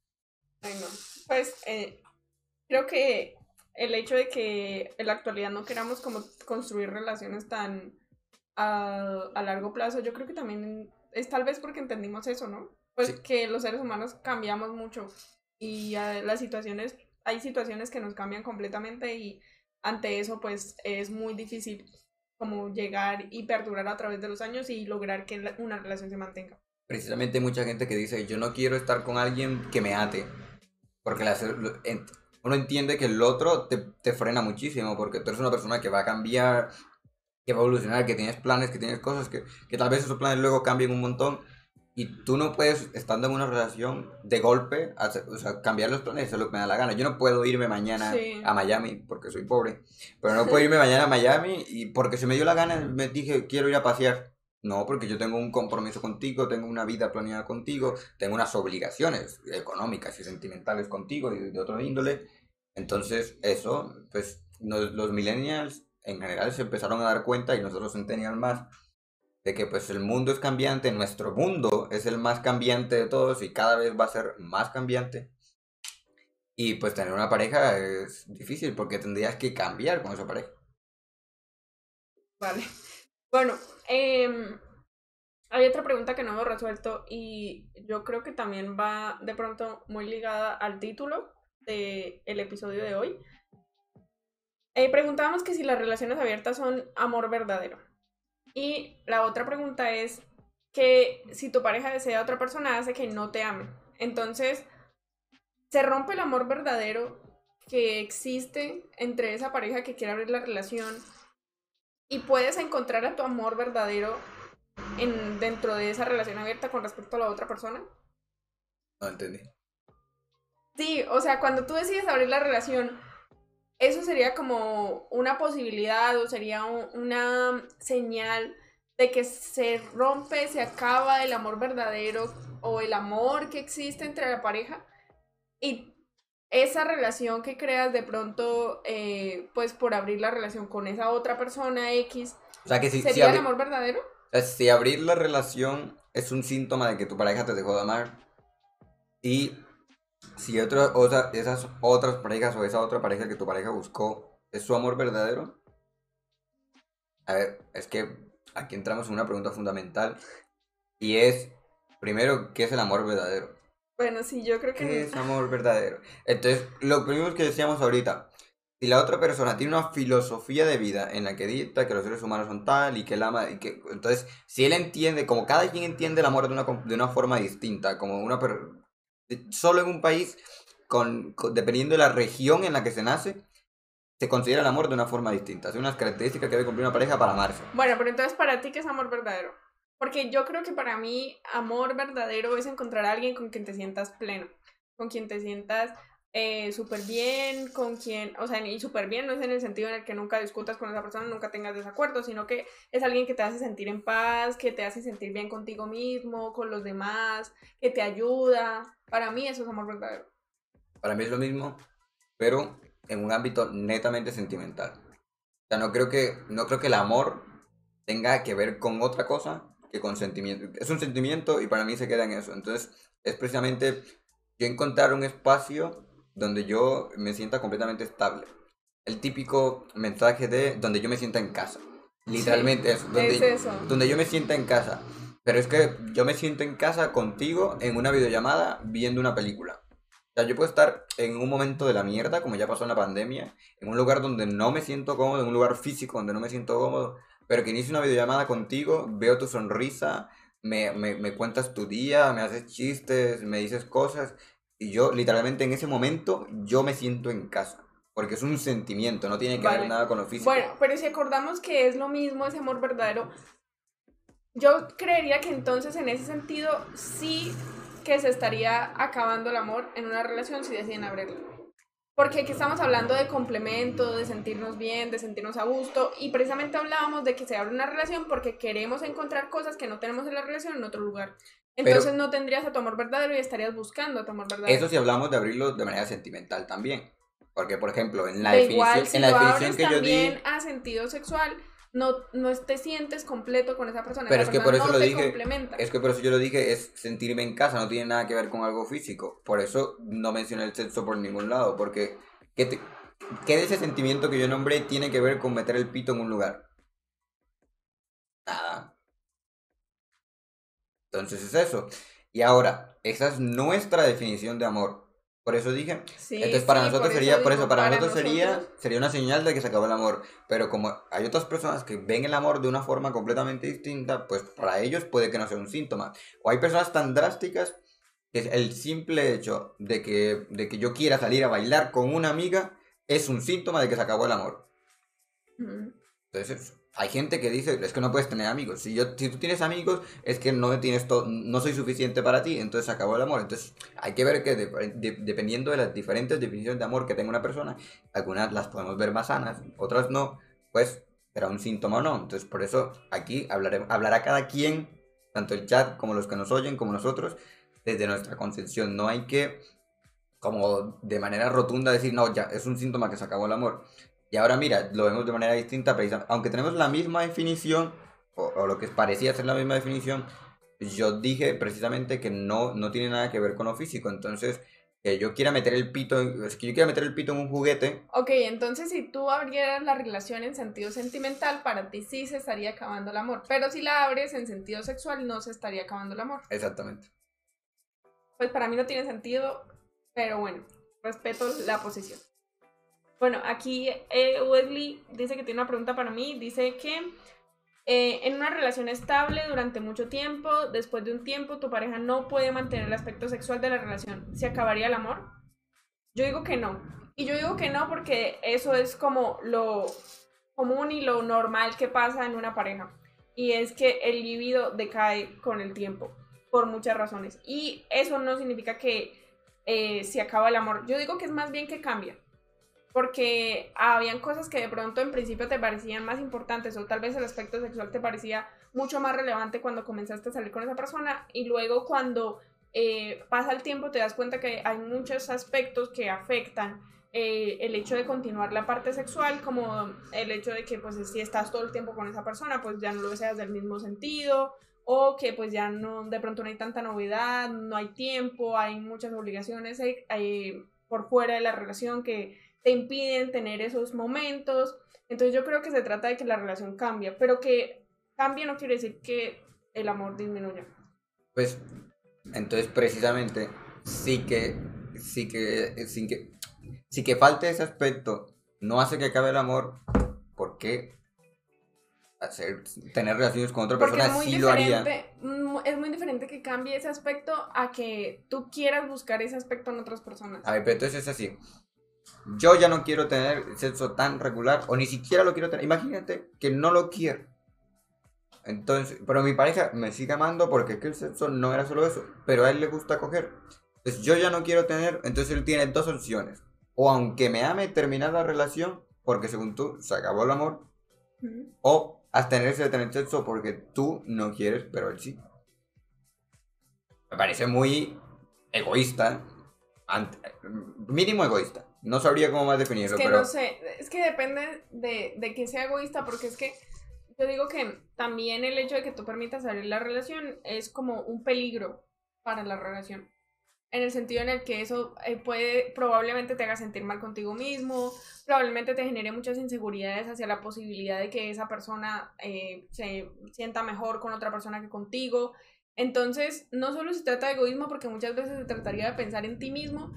Bueno, pues eh, creo que el hecho de que en la actualidad no queramos como construir relaciones tan a, a largo plazo, yo creo que también es tal vez porque entendimos eso, ¿no? Pues que los seres humanos cambiamos mucho y las situaciones hay situaciones que nos cambian completamente y ante eso pues es muy difícil como llegar y perdurar a través de los años y lograr que una relación se mantenga. Precisamente hay mucha gente que dice, yo no quiero estar con alguien que me ate, porque uno entiende que el otro te, te frena muchísimo, porque tú eres una persona que va a cambiar, que va a evolucionar, que tienes planes, que tienes cosas, que, que tal vez esos planes luego cambien un montón y tú no puedes, estando en una relación, de golpe, o sea, cambiar los planes, hacer lo que me da la gana. Yo no puedo irme mañana a Miami porque soy pobre, pero no puedo irme mañana a Miami y porque se me dio la gana me dije, quiero ir a pasear. No, porque yo tengo un compromiso contigo, tengo una vida planeada contigo, tengo unas obligaciones económicas y sentimentales contigo y de otro índole. Entonces, eso, pues los millennials en general se empezaron a dar cuenta y nosotros centennials más de que pues el mundo es cambiante, nuestro mundo es el más cambiante de todos y cada vez va a ser más cambiante. Y pues tener una pareja es difícil porque tendrías que cambiar con esa pareja. Vale. Bueno, eh, hay otra pregunta que no hemos resuelto y yo creo que también va de pronto muy ligada al título del el episodio de hoy. Eh, preguntábamos que si las relaciones abiertas son amor verdadero. Y la otra pregunta es que si tu pareja desea a otra persona hace que no te ame. Entonces, se rompe el amor verdadero que existe entre esa pareja que quiere abrir la relación y puedes encontrar a tu amor verdadero en, dentro de esa relación abierta con respecto a la otra persona. No entendí. Sí, o sea, cuando tú decides abrir la relación, eso sería como una posibilidad o sería una señal de que se rompe, se acaba el amor verdadero o el amor que existe entre la pareja y esa relación que creas de pronto, eh, pues por abrir la relación con esa otra persona X, O sea que si, si ¿sería el amor verdadero? si abrir la relación es un síntoma de que tu pareja te dejó de amar y si otra, o sea, esas otras parejas o esa otra pareja que tu pareja buscó es su amor verdadero. A ver, es que aquí entramos en una pregunta fundamental y es, primero, ¿qué es el amor verdadero? Bueno, sí, yo creo ¿Qué que es *laughs* amor verdadero? Entonces, lo primero que decíamos ahorita, si la otra persona tiene una filosofía de vida en la que dicta que los seres humanos son tal y que él ama, y que, entonces, si él entiende, como cada quien entiende el amor de una, de una forma distinta, como una, per- solo en un país, con, dependiendo de la región en la que se nace, se considera el amor de una forma distinta. Hay unas características que debe cumplir una pareja para amarse. Bueno, pero entonces para ti, ¿qué es amor verdadero? Porque yo creo que para mí, amor verdadero es encontrar a alguien con quien te sientas pleno, con quien te sientas eh, súper bien, con quien, o sea, y súper bien no es en el sentido en el que nunca discutas con esa persona, nunca tengas desacuerdos, sino que es alguien que te hace sentir en paz, que te hace sentir bien contigo mismo, con los demás, que te ayuda. Para mí eso es amor verdadero. Para mí es lo mismo, pero en un ámbito netamente sentimental. O sea, no creo que, no creo que el amor tenga que ver con otra cosa que con sentimiento. Es un sentimiento y para mí se queda en eso. Entonces, es precisamente yo encontrar un espacio donde yo me sienta completamente estable. El típico mensaje de donde yo me sienta en casa. Literalmente eso. Donde, es eso. donde yo me sienta en casa. Pero es que yo me siento en casa contigo en una videollamada viendo una película. O sea, yo puedo estar en un momento de la mierda, como ya pasó en la pandemia, en un lugar donde no me siento cómodo, en un lugar físico donde no me siento cómodo, pero que inicie una videollamada contigo, veo tu sonrisa, me, me, me cuentas tu día, me haces chistes, me dices cosas, y yo literalmente en ese momento yo me siento en casa, porque es un sentimiento, no tiene que Vale. ver nada con lo físico. Bueno, pero si acordamos que es lo mismo ese amor verdadero, yo creería que entonces en ese sentido sí que se estaría acabando el amor en una relación si deciden abrirla. Porque aquí estamos hablando de complemento, de sentirnos bien, de sentirnos a gusto, y precisamente hablábamos de que se abre una relación porque queremos encontrar cosas que no tenemos en la relación en otro lugar. Entonces no tendrías a tu amor verdadero y estarías buscando a tu amor verdadero. Eso si hablamos de abrirlo de manera sentimental también. Porque, por ejemplo, en la De definición, igual, si en la lo definición abres que yo di, también a sentido sexual, no, no te sientes completo con esa persona. Pero esa es que por eso no lo dije, es que por eso yo lo dije, es sentirme en casa, no tiene nada que ver con algo físico. Por eso no mencioné el sexo por ningún lado, porque ¿qué, te- qué de ese sentimiento que yo nombré tiene que ver con meter el pito en un lugar? Nada. Entonces es eso. Y ahora, esa es nuestra definición de amor. Por eso dije, Sí, Entonces para sí, nosotros sería, por eso, para, nosotros, sería, nosotros- sería una señal de que se acabó el amor. Pero como hay otras personas que ven el amor de una forma completamente distinta, pues para ellos puede que no sea un síntoma. O hay personas tan drásticas que el simple hecho de que, de que yo quiera salir a bailar con una amiga es un síntoma de que se acabó el amor. Ujú. Entonces, hay gente que dice, es que no puedes tener amigos. Si, yo, si tú tienes amigos, es que no tienes no soy suficiente para ti, entonces acabó el amor. Entonces, hay que ver que de- de- dependiendo de las diferentes definiciones de amor que tenga una persona, algunas las podemos ver más sanas, otras no, pues será un síntoma o no. Entonces, por eso aquí hablaremos, hablará cada quien, tanto el chat como los que nos oyen, como nosotros, desde nuestra concepción. No hay que, como de manera rotunda, decir, no, ya, es un síntoma que se acabó el amor. Y ahora mira, lo vemos de manera distinta, precisamente. Aunque tenemos la misma definición, o, o lo que parecía ser la misma definición, yo dije precisamente que no, no tiene nada que ver con lo físico. Entonces, que yo quiera meter el pito, en- es que yo quiera meter el pito en un juguete, Ok, entonces si tú abrieras la relación en sentido sentimental, para ti sí se estaría acabando el amor. Pero si la abres en sentido sexual, no se estaría acabando el amor. exactamente. Pues para mí no tiene sentido, pero bueno, respeto la posición. Bueno, aquí eh, Wesley dice que tiene una pregunta para mí. Dice que eh, en una relación estable durante mucho tiempo, después de un tiempo, tu pareja no puede mantener el aspecto sexual de la relación. ¿Se acabaría el amor? Yo digo que no. Y yo digo que no porque eso es como lo común y lo normal que pasa en una pareja. Y es que el libido decae con el tiempo, por muchas razones. Y eso no significa que eh, se acaba el amor. Yo digo que es más bien que cambia. Porque habían cosas que de pronto en principio te parecían más importantes o tal vez el aspecto sexual te parecía mucho más relevante cuando comenzaste a salir con esa persona y luego cuando eh, pasa el tiempo te das cuenta que hay muchos aspectos que afectan eh, el hecho de continuar la parte sexual, como el hecho de que pues si estás todo el tiempo con esa persona, pues ya no lo deseas del mismo sentido, o que pues ya no, de pronto no hay tanta novedad, no hay tiempo, hay muchas obligaciones hay, por fuera de la relación que te impiden tener esos momentos. Entonces yo creo que se trata de que la relación cambie, pero que cambie no quiere decir que el amor disminuya. Pues entonces precisamente sí que sí que sin que si que falte ese aspecto no hace que acabe el amor, ¿por qué hacer, tener relaciones con otra persona sí lo haría? Es muy diferente que cambie ese aspecto a que tú quieras buscar ese aspecto en otras personas. A ver, pero entonces es así. Yo ya no quiero tener sexo tan regular o ni siquiera lo quiero tener. Imagínate que no lo quiero. Entonces, pero mi pareja me sigue amando porque es que el sexo no era solo eso, pero a él le gusta coger. Entonces yo ya no quiero tener, entonces él tiene dos opciones o aunque me ame, terminar la relación porque según tú se acabó el amor, o abstenerse de tener sexo porque tú no quieres, pero él sí. Me parece muy egoísta, mínimo egoísta. No sabría cómo más definirlo. Es que no sé, es que depende de, de que sea egoísta, porque es que yo digo que también el hecho de que tú permitas abrir la relación es como un peligro para la relación en el sentido en el que eso eh, puede, probablemente te haga sentir mal contigo mismo, probablemente te genere muchas inseguridades hacia la posibilidad de que esa persona eh, se sienta mejor con otra persona que contigo. Entonces, no solo se trata de egoísmo, porque muchas veces se trataría de pensar en ti mismo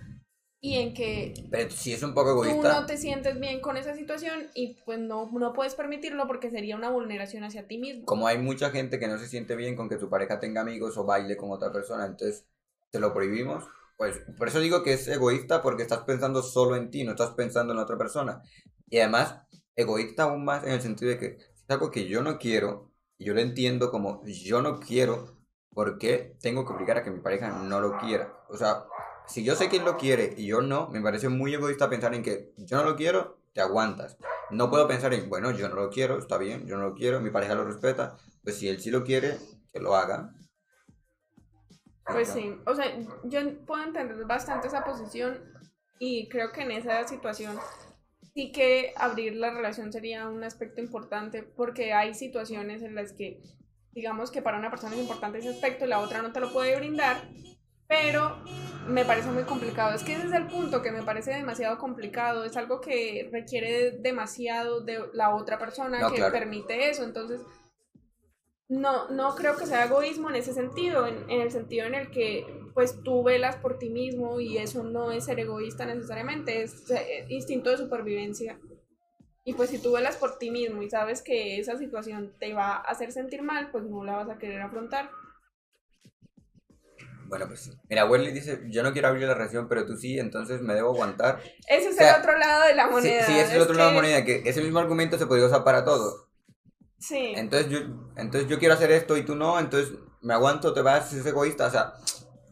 y en que Pero si es un poco egoísta. tú no te sientes bien con esa situación y pues no, no puedes permitirlo porque sería una vulneración hacia ti mismo. Como hay mucha gente que no se siente bien con que tu pareja tenga amigos o baile con otra persona, entonces te lo prohibimos, pues por eso digo que es egoísta porque estás pensando solo en ti, no estás pensando en la otra persona. Y además, egoísta aún más en el sentido de que es algo que yo no quiero, y yo lo entiendo como yo no quiero, ¿por qué tengo que obligar a que mi pareja no lo quiera? O sea, si yo sé quién lo quiere y yo no, me parece muy egoísta pensar en que yo no lo quiero, te aguantas. No puedo pensar en, bueno, yo no lo quiero, está bien, yo no lo quiero, mi pareja lo respeta, pues si él sí lo quiere, que lo haga, pues sí, o sea, yo puedo entender bastante esa posición y creo que en esa situación sí que abrir la relación sería un aspecto importante porque hay situaciones en las que digamos que para una persona es importante ese aspecto y la otra no te lo puede brindar, pero me parece muy complicado. Es que ese es el punto que me parece demasiado complicado, es algo que requiere demasiado de la otra persona que permite eso, entonces no, no creo que sea egoísmo en ese sentido, en, el sentido en el que pues tú velas por ti mismo y eso no es ser egoísta necesariamente, es eh, instinto de supervivencia. Y pues si tú velas por ti mismo y sabes que esa situación te va a hacer sentir mal, pues no la vas a querer afrontar. Bueno, pues sí. Mira, Welly dice, yo no quiero abrir la relación, pero tú sí, entonces me debo aguantar. Ese es el otro lado de la moneda. Sí, ese es el otro lado de la moneda, que ese mismo argumento se podría usar para todo. Sí. Entonces yo, entonces yo quiero hacer esto y tú no, entonces me aguanto, te vas, es egoísta, o sea,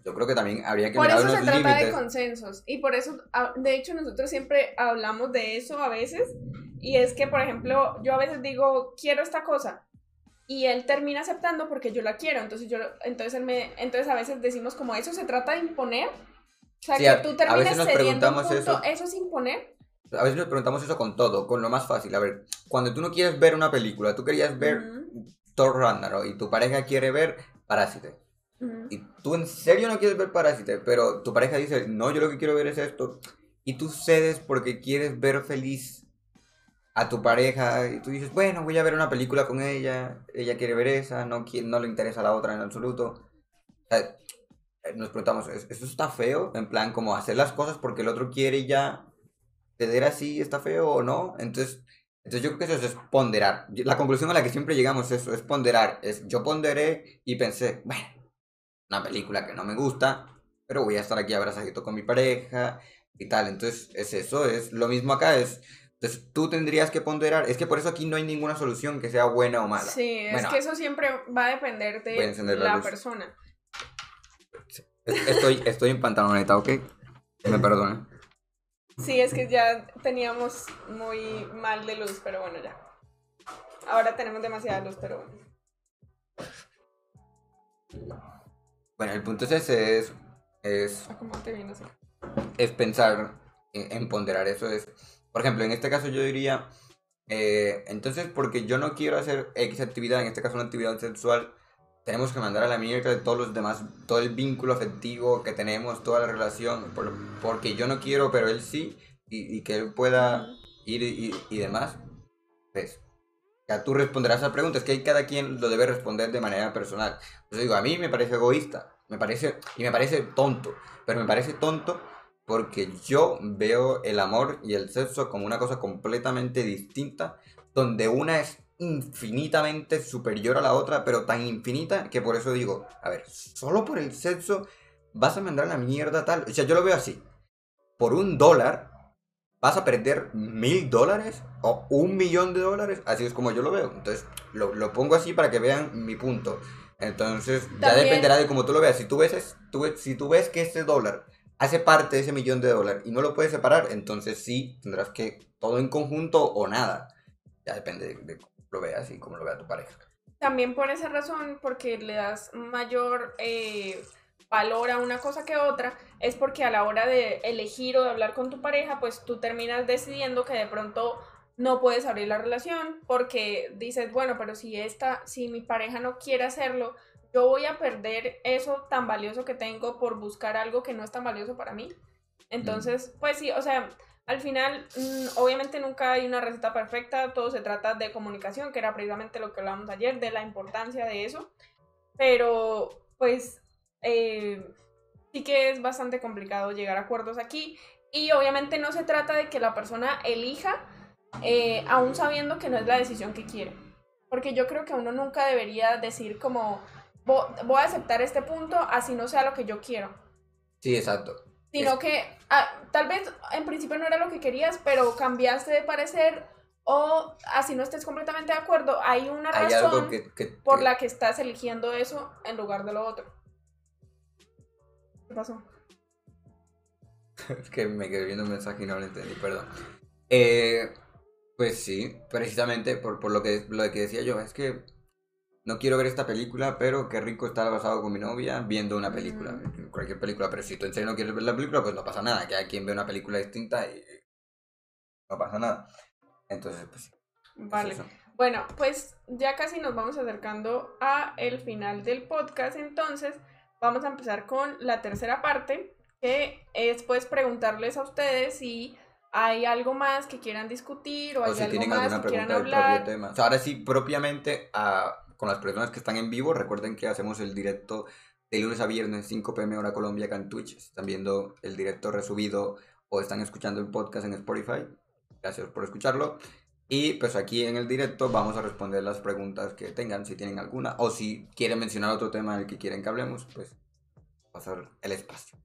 yo creo que también habría que por eso se trata de consensos y por eso ah, de hecho nosotros siempre hablamos de eso a veces y es que por ejemplo yo a veces digo quiero esta cosa y él termina aceptando porque yo la quiero entonces yo entonces él me entonces a veces decimos como eso se trata de imponer o sea que tú terminas cediendo un punto, eso. eso es imponer a veces nos preguntamos eso con todo, con lo más fácil. A ver, cuando tú no quieres ver una película, tú querías ver Thor Ragnarok y tu pareja quiere ver Parásite. Y tú en serio no quieres ver Parásite, pero tu pareja dice, no, yo lo que quiero ver es esto. Y tú cedes porque quieres ver feliz a tu pareja y tú dices, bueno, voy a ver una película con ella, ella quiere ver esa, no, no le interesa la otra en absoluto. nos preguntamos, ¿eso está feo? En plan, como hacer las cosas porque el otro quiere y ya ceder así está feo o no. Entonces, entonces yo creo que eso es ponderar. La conclusión a la que siempre llegamos es eso, es ponderar. Es, yo ponderé y pensé, bueno, una película que no me gusta, pero voy a estar aquí abrazadito con mi pareja y tal. Entonces, es eso, es lo mismo acá, es... Entonces tú tendrías que ponderar, es que por eso aquí no hay ninguna solución que sea buena o mala. Sí, es que eso siempre va a depender de la, persona. Estoy, estoy en pantaloneta, ¿ok? Me perdonen. Sí, es que ya teníamos muy mal de luz, pero bueno, ya. Ahora tenemos demasiada luz, pero bueno. Bueno, el punto es ese, es, es, bien así. es pensar en, en ponderar eso. Es, por ejemplo, en este caso yo diría, eh, entonces porque yo no quiero hacer X actividad, en este caso una actividad sexual, tenemos que mandar a la mierda de todos los demás, todo el vínculo afectivo que tenemos, toda la relación, por- porque yo no quiero, pero él sí, y, y que él pueda ir y, y demás. Pues, ya tú responderás a preguntas que cada quien lo debe responder de manera personal. Yo digo, a mí me parece egoísta, me parece, y me parece tonto, pero me parece tonto porque yo veo el amor y el sexo como una cosa completamente distinta, donde una es infinitamente superior a la otra, pero tan infinita que por eso digo, a ver, solo por el sexo vas a mandar la mierda tal. O sea, yo lo veo así. Por un dólar vas a perder mil dólares o un millón de dólares. Así es como yo lo veo. Entonces, lo, lo pongo así para que vean mi punto. Entonces, ya dependerá de cómo tú lo veas. Si tú ves, es- tú ves- si tú ves que ese dólar hace parte de ese millón de dólares y no lo puedes separar, entonces sí tendrás que todo en conjunto o nada. Ya depende de, de cómo lo veas y cómo lo vea tu pareja. También por esa razón, porque le das mayor eh, valor a una cosa que otra, es porque a la hora de elegir o de hablar con tu pareja, pues tú terminas decidiendo que de pronto no puedes abrir la relación porque dices, bueno, pero si esta, si mi pareja no quiere hacerlo, yo voy a perder eso tan valioso que tengo por buscar algo que no es tan valioso para mí. Entonces, pues sí, o sea, al final, mm, obviamente nunca hay una receta perfecta, todo se trata de comunicación, que era precisamente lo que hablábamos ayer, de la importancia de eso, pero pues eh, sí que es bastante complicado llegar a acuerdos aquí. Y obviamente no se trata de que la persona elija eh, aún sabiendo que no es la decisión que quiere, porque yo creo que uno nunca debería decir como "Vo- voy a aceptar este punto así no sea lo que yo quiero Sí, exacto. sino Es- que ah, tal vez en principio no era lo que querías, pero cambiaste de parecer o así no estés completamente de acuerdo, hay una Hay razón algo que... que- por que- la que estás eligiendo eso en lugar de lo otro. ¿Qué pasó? *laughs* Es que me quedé viendo un mensaje y no lo entendí, perdón. Eh, pues sí, precisamente por, por lo, que, lo que decía yo, es que no quiero ver esta película, pero qué rico estar basado con mi novia viendo una película, Mm. cualquier película, pero si tú en serio no quieres ver la película, pues no pasa nada, que hay quien ve una película distinta y no pasa nada. Entonces, pues es Vale. Bueno, pues ya casi nos vamos acercando a el final del podcast, entonces vamos a empezar con la tercera parte, que es pues preguntarles a ustedes si hay algo más que quieran discutir o, O hay si algo tienen más alguna que quieran hablar. tema. O sea, ahora sí, propiamente a- con las personas que están en vivo, recuerden que hacemos el directo de lunes a viernes, 5 pm hora Colombia, acá en Twitch. Están viendo el directo resubido o están escuchando el podcast en Spotify. Gracias por escucharlo. Y pues aquí en el directo vamos a responder las preguntas que tengan, si tienen alguna. O si quieren mencionar otro tema del que quieren que hablemos, pues pasar el espacio.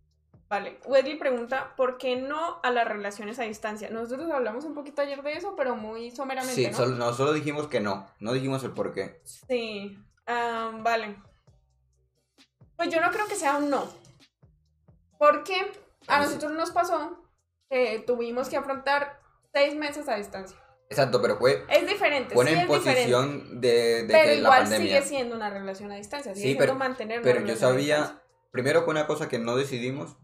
Vale, Wesley pregunta, ¿por qué no a las relaciones a distancia? Nosotros hablamos un poquito ayer de eso, pero muy someramente, Sí, ¿no? solo, no, solo dijimos que no. No dijimos el por qué. Sí, ah, vale. Pues yo no creo que sea un no. Porque a nosotros nos pasó que tuvimos que afrontar seis meses a distancia. Exacto, pero fue, Es diferente, fue una sí es diferente. imposición de, de Pero que la igual pandemia. sigue siendo una relación a distancia, sigue Sí, siendo pero- mantener una Pero yo sabía, primero que una cosa que no decidimos,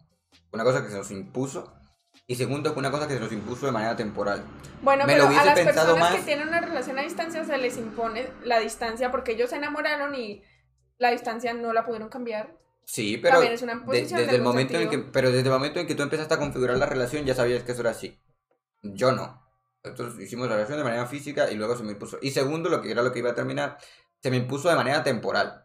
una cosa que se nos impuso, y segundo que una cosa que se nos impuso de manera temporal. Bueno, me pero lo a las personas que tienen una relación a distancia se les impone la distancia porque ellos se enamoraron y la distancia no la pudieron cambiar. Sí, pero También es una de- desde de el momento en que, pero desde el momento en que tú empezaste a configurar la relación ya sabías que eso era así. Yo no. Nosotros hicimos la relación de manera física y luego se me impuso. Y segundo, lo que era lo que iba a terminar, se me impuso de manera temporal.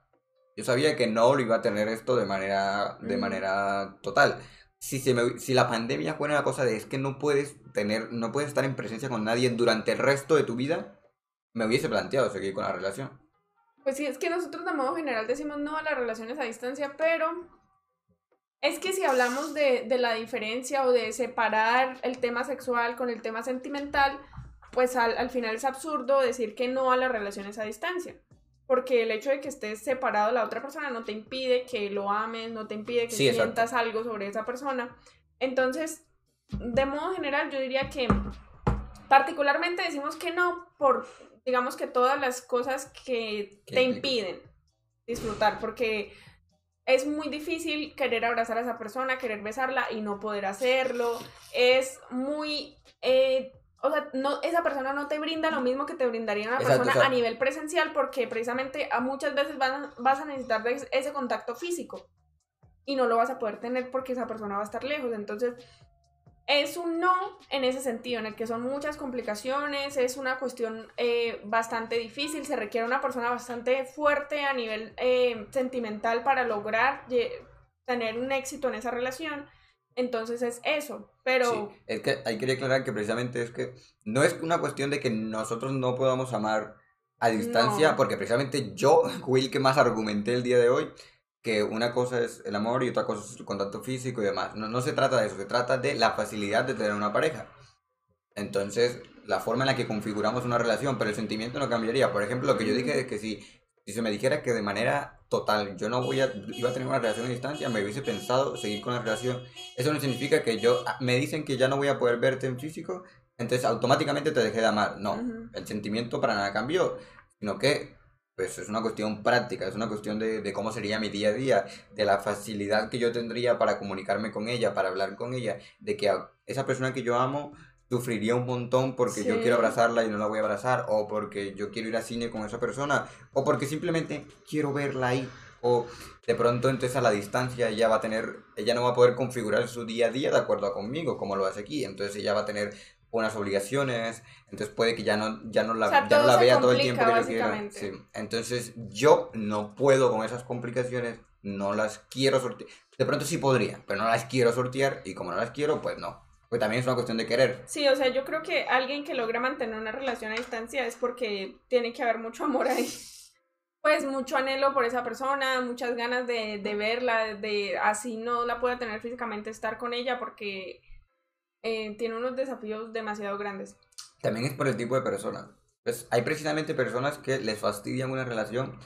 Yo sabía que no lo iba a tener esto de manera, de Mm. manera total. Si, se me- si la pandemia fuera una cosa de es que no puedes tener, no puedes estar en presencia con nadie durante el resto de tu vida, me hubiese planteado seguir con la relación. Pues sí, es que nosotros de modo general decimos no a las relaciones a distancia, pero es que si hablamos de, de la diferencia o de separar el tema sexual con el tema sentimental, pues al, al final es absurdo decir que no a las relaciones a distancia. Porque el hecho de que estés separado de la otra persona no te impide que lo ames, no te impide que Sí, exacto. sientas algo sobre esa persona. Entonces, de modo general yo diría que particularmente decimos que no por, digamos que todas las cosas que te impiden disfrutar, porque es muy difícil querer abrazar a esa persona, querer besarla y no poder hacerlo. Es muy... Eh, o sea, no, esa persona no te brinda lo mismo que te brindaría una persona a nivel presencial porque precisamente a muchas veces vas, vas a necesitar ese contacto físico y no lo vas a poder tener porque esa persona va a estar lejos. Entonces, es un no en ese sentido, en el que son muchas complicaciones, es una cuestión eh, bastante difícil, se requiere una persona bastante fuerte a nivel eh, sentimental para lograr tener un éxito en esa relación. Entonces es eso, pero... Sí, es que hay que aclarar que precisamente es que no es una cuestión de que nosotros no podamos amar a distancia, porque precisamente yo, *laughs* Will, que más argumenté el día de hoy, que una cosa es el amor y otra cosa es el contacto físico y demás. No, no se trata de eso, se trata de la facilidad de tener una pareja. Entonces, la forma en la que configuramos una relación, pero el sentimiento no cambiaría. Por ejemplo, lo que yo dije es que si, si se me dijera que de manera total yo no voy a, iba a tener una relación a distancia, me hubiese pensado seguir con la relación, eso no significa que yo, ah, me dicen que ya no voy a poder verte en físico, entonces automáticamente te dejé de amar. No, el sentimiento para nada cambió, sino que pues es una cuestión práctica, es una cuestión de, de, cómo sería mi día a día, de la facilidad que yo tendría para comunicarme con ella, para hablar con ella, de que esa persona que yo amo sufriría un montón porque yo quiero abrazarla y no la voy a abrazar, o porque yo quiero ir al cine con esa persona, o porque simplemente quiero verla ahí, o de pronto entonces a la distancia ella va a tener, ella no va a poder configurar su día a día de acuerdo conmigo, como lo hace aquí, entonces ella va a tener unas obligaciones, entonces puede que ya no, ya no la, ya no la vea todo el tiempo que yo quiera. Entonces yo no puedo con esas complicaciones, no las quiero sortear. De pronto sí podría, pero no las quiero sortear y como no las quiero, pues no. Pues también es una cuestión de querer. Sí, o sea, yo creo que alguien que logra mantener una relación a distancia es porque tiene que haber mucho amor ahí. Pues mucho anhelo por esa persona, muchas ganas de, de verla, de así no la pueda tener físicamente, estar con ella porque eh, tiene unos desafíos demasiado grandes. También es por el tipo de persona. Pues hay precisamente personas que les fastidian una relación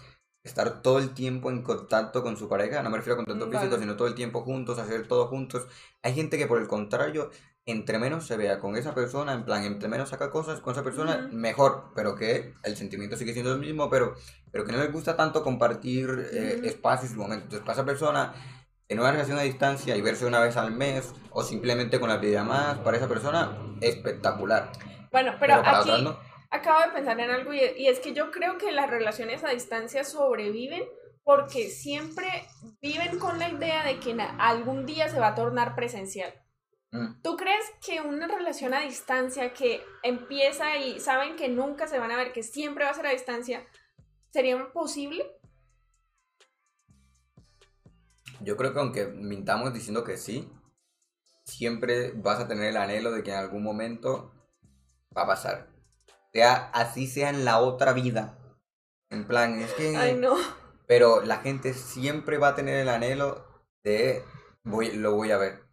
estar todo el tiempo en contacto con su pareja, no me refiero a contacto físico, sino todo el tiempo juntos, hacer todo juntos. Hay gente que por el contrario, entre menos se vea con esa persona, en plan, entre menos saca cosas con esa persona, mejor, pero que el sentimiento sigue siendo el mismo, pero, pero que no les gusta tanto compartir eh, espacios y momentos. Entonces, para esa persona en una relación a distancia y verse una vez al mes o simplemente con las más para esa persona, espectacular. Bueno, pero, aquí acabo de pensar en algo y, es que yo creo que las relaciones a distancia sobreviven porque siempre viven con la idea de que algún día se va a tornar presencial. Mm. ¿Tú crees que una relación a distancia que empieza y saben que nunca se van a ver, que siempre va a ser a distancia, sería posible? Yo creo que aunque mintamos diciendo que sí, siempre vas a tener el anhelo de que en algún momento va a pasar. Sea así sea en la otra vida. En plan, es que. Ay, no. Pero la gente siempre va a tener el anhelo de voy, lo voy a ver.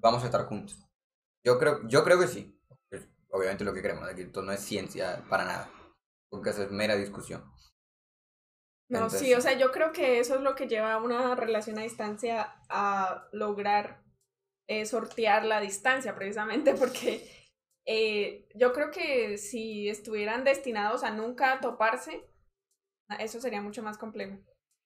Vamos a estar juntos. Yo creo, yo creo que sí. obviamente lo que queremos. Aquí esto no es ciencia para nada. Porque eso es mera discusión. No, sí, o sea, yo creo que eso es lo que lleva a una relación a distancia a lograr eh, sortear la distancia, precisamente *laughs* porque eh, yo creo que si estuvieran destinados a nunca toparse, eso sería mucho más complejo.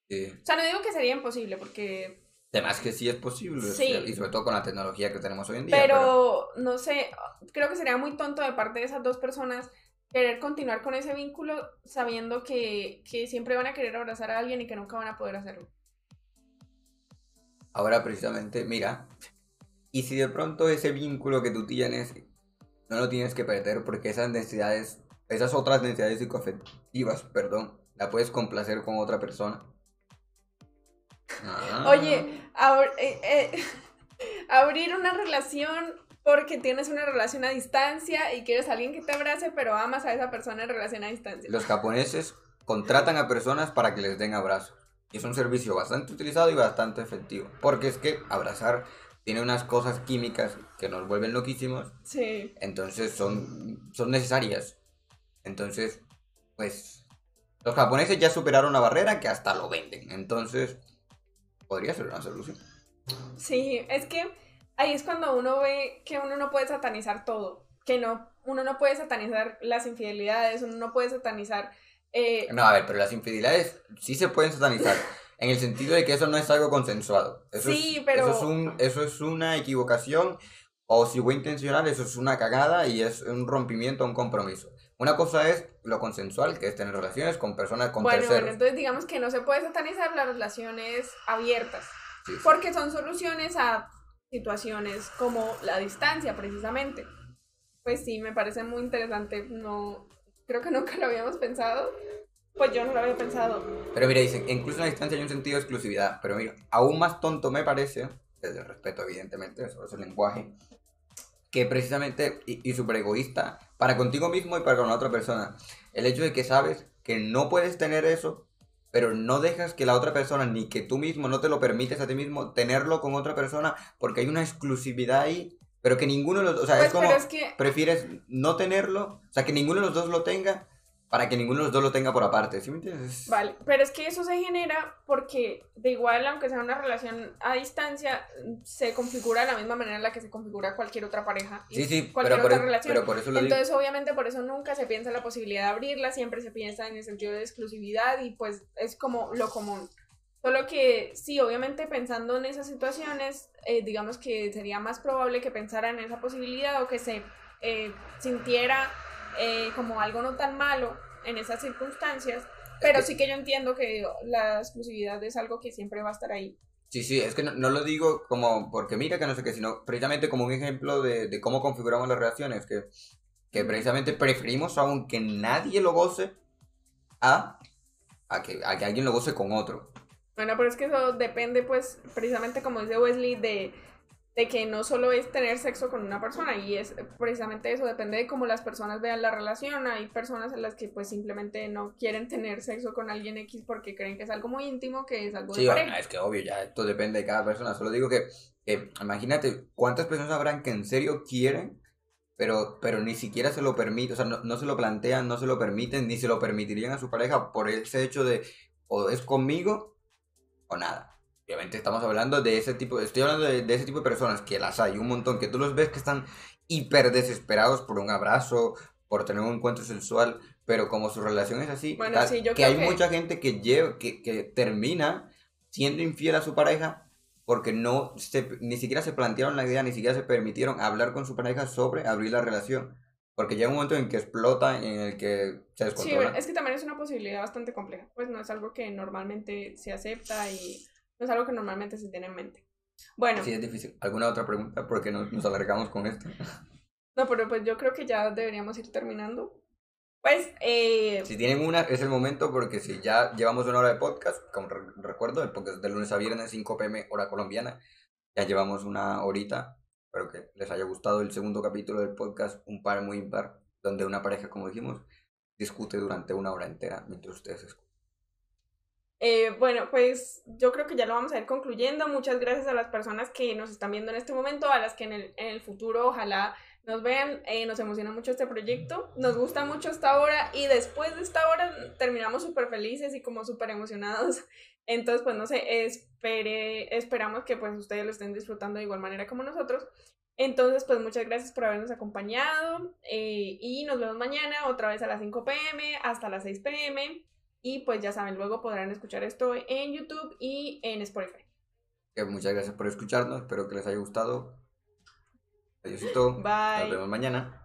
Sí. O sea, no digo que sería imposible, porque... Además que sí es posible, y sobre todo con la tecnología que tenemos hoy en día. pero, no sé, creo que sería muy tonto de parte de esas dos personas querer continuar con ese vínculo sabiendo que, siempre van a querer abrazar a alguien y que nunca van a poder hacerlo. Ahora precisamente, mira, y si de pronto ese vínculo que tú tienes no lo tienes que perder porque esas necesidades, esas otras necesidades psicoafectivas, perdón, la puedes complacer con otra persona. Oye, eh, eh, *laughs* abrir una relación porque tienes una relación a distancia y quieres a alguien que te abrace, pero amas a esa persona en relación a distancia. Los japoneses contratan a personas para que les den abrazos. Y es un servicio bastante utilizado y bastante efectivo. Porque es que abrazar tiene unas cosas químicas que nos vuelven loquísimos. Sí. Entonces son, son necesarias. Entonces, pues, los japoneses ya superaron una barrera que hasta lo venden. Entonces, podría ser una solución. Sí, es que ahí es cuando uno ve que uno no puede satanizar todo, que no, uno no puede satanizar las infidelidades, uno no puede satanizar... Eh, no, a ver, pero las infidelidades sí se pueden satanizar. *laughs* en el sentido de que eso no es algo consensuado. Eso sí, es, pero... Eso es, un, eso es una equivocación, o si fue intencional, eso es una cagada y es un rompimiento, un compromiso. Una cosa es lo consensual, que es tener relaciones con personas, con bueno, terceros. Bueno, entonces digamos que no se puede satanizar las relaciones abiertas, porque son soluciones a situaciones como la distancia, precisamente. Pues sí, me parece muy interesante. No, creo que nunca lo habíamos pensado. Pues yo no lo había pensado. Pero mira, dicen, incluso en la distancia hay un sentido de exclusividad. Pero mira, aún más tonto me parece, desde el respeto, evidentemente, sobre ese lenguaje, que precisamente, y, y súper egoísta, para contigo mismo y para con la otra persona. El hecho de que sabes que no puedes tener eso, pero no dejas que la otra persona, ni que tú mismo no te lo permites a ti mismo, tenerlo con otra persona, porque hay una exclusividad ahí, pero que ninguno de los dos, o sea, es pues, como, que... prefieres no tenerlo, o sea, que ninguno de los dos lo tenga, para que ninguno de los dos lo tenga por aparte, ¿sí me entiendes? Vale, pero es que eso se genera porque de igual, aunque sea una relación a distancia, se configura de la misma manera en la que se configura cualquier otra pareja. sí, sí, cualquier pero, otra por, relación. pero por eso lo Entonces, digo. obviamente, por eso nunca se piensa en la posibilidad de abrirla, siempre se piensa en el sentido de exclusividad y pues es como lo común. Solo que sí, obviamente pensando en esas situaciones, eh, digamos que sería más probable que pensara en esa posibilidad o que se eh, sintiera eh, como algo no tan malo en esas circunstancias, pero sí que yo entiendo que la exclusividad es algo que siempre va a estar ahí. Sí, sí, es que no, no, lo digo como porque mira que no sé qué, sino precisamente como un ejemplo de, de cómo configuramos las relaciones, que, que precisamente preferimos aunque nadie lo goce a, a, que, a que alguien lo goce con otro. Bueno, pero es que eso depende pues precisamente como dice Wesley de de que no solo es tener sexo con una persona y es precisamente eso, depende de cómo las personas vean la relación. Hay personas en las que pues simplemente no quieren tener sexo con alguien X porque creen que es algo muy íntimo, que es algo sí, de pareja. es que obvio, ya esto depende de cada persona. Solo digo que, imagínate cuántas personas habrán que en serio quieren, pero, pero ni siquiera se lo permiten, o sea, no, no se lo plantean, no se lo permiten, ni se lo permitirían a su pareja por ese hecho de o es conmigo o nada. Obviamente estamos hablando de ese tipo, estoy hablando de, de, ese tipo de personas que las hay un montón, que tú los ves que están hiper desesperados por un abrazo, por tener un encuentro sexual, pero como su relación es así, bueno, tal, sí, yo que hay que... mucha gente que, lleva, que, que termina siendo infiel a su pareja porque no se, ni siquiera se plantearon la idea, ni siquiera se permitieron hablar con su pareja sobre abrir la relación. Porque llega un momento en que explota, en el que se descontrola. Sí, es que también es una posibilidad bastante compleja. Pues no es algo que normalmente se acepta y no es algo que normalmente se tiene en mente. Bueno. Sí, es difícil. ¿Alguna otra pregunta? Porque nos, nos alargamos con esto. *laughs* No, pero pues yo creo que ya deberíamos ir terminando. Pues, eh... Si tienen una, es el momento porque si ya llevamos una hora de podcast, como re recuerdo, el podcast de lunes a viernes, 5 pm, hora colombiana, ya llevamos una horita. Espero que les haya gustado el segundo capítulo del podcast, un par muy impar, donde una pareja, como dijimos, discute durante una hora entera mientras ustedes escuchan. Eh, bueno, pues yo creo que ya lo vamos a ir concluyendo. Muchas gracias a las personas que nos están viendo en este momento, a las que en el, en el futuro ojalá nos vean. Eh, nos emociona mucho este proyecto, nos gusta mucho esta hora y después de esta hora terminamos súper felices y como súper emocionados. *laughs* Entonces, pues no sé, espere, esperamos que pues ustedes lo estén disfrutando de igual manera como nosotros. Entonces, pues muchas gracias por habernos acompañado eh, y nos vemos mañana otra vez a las 5 pm hasta las 6 pm. Y pues ya saben, luego podrán escuchar esto en YouTube y en Spotify. Muchas gracias por escucharnos, espero que les haya gustado. Adiósito. Bye. Nos vemos mañana.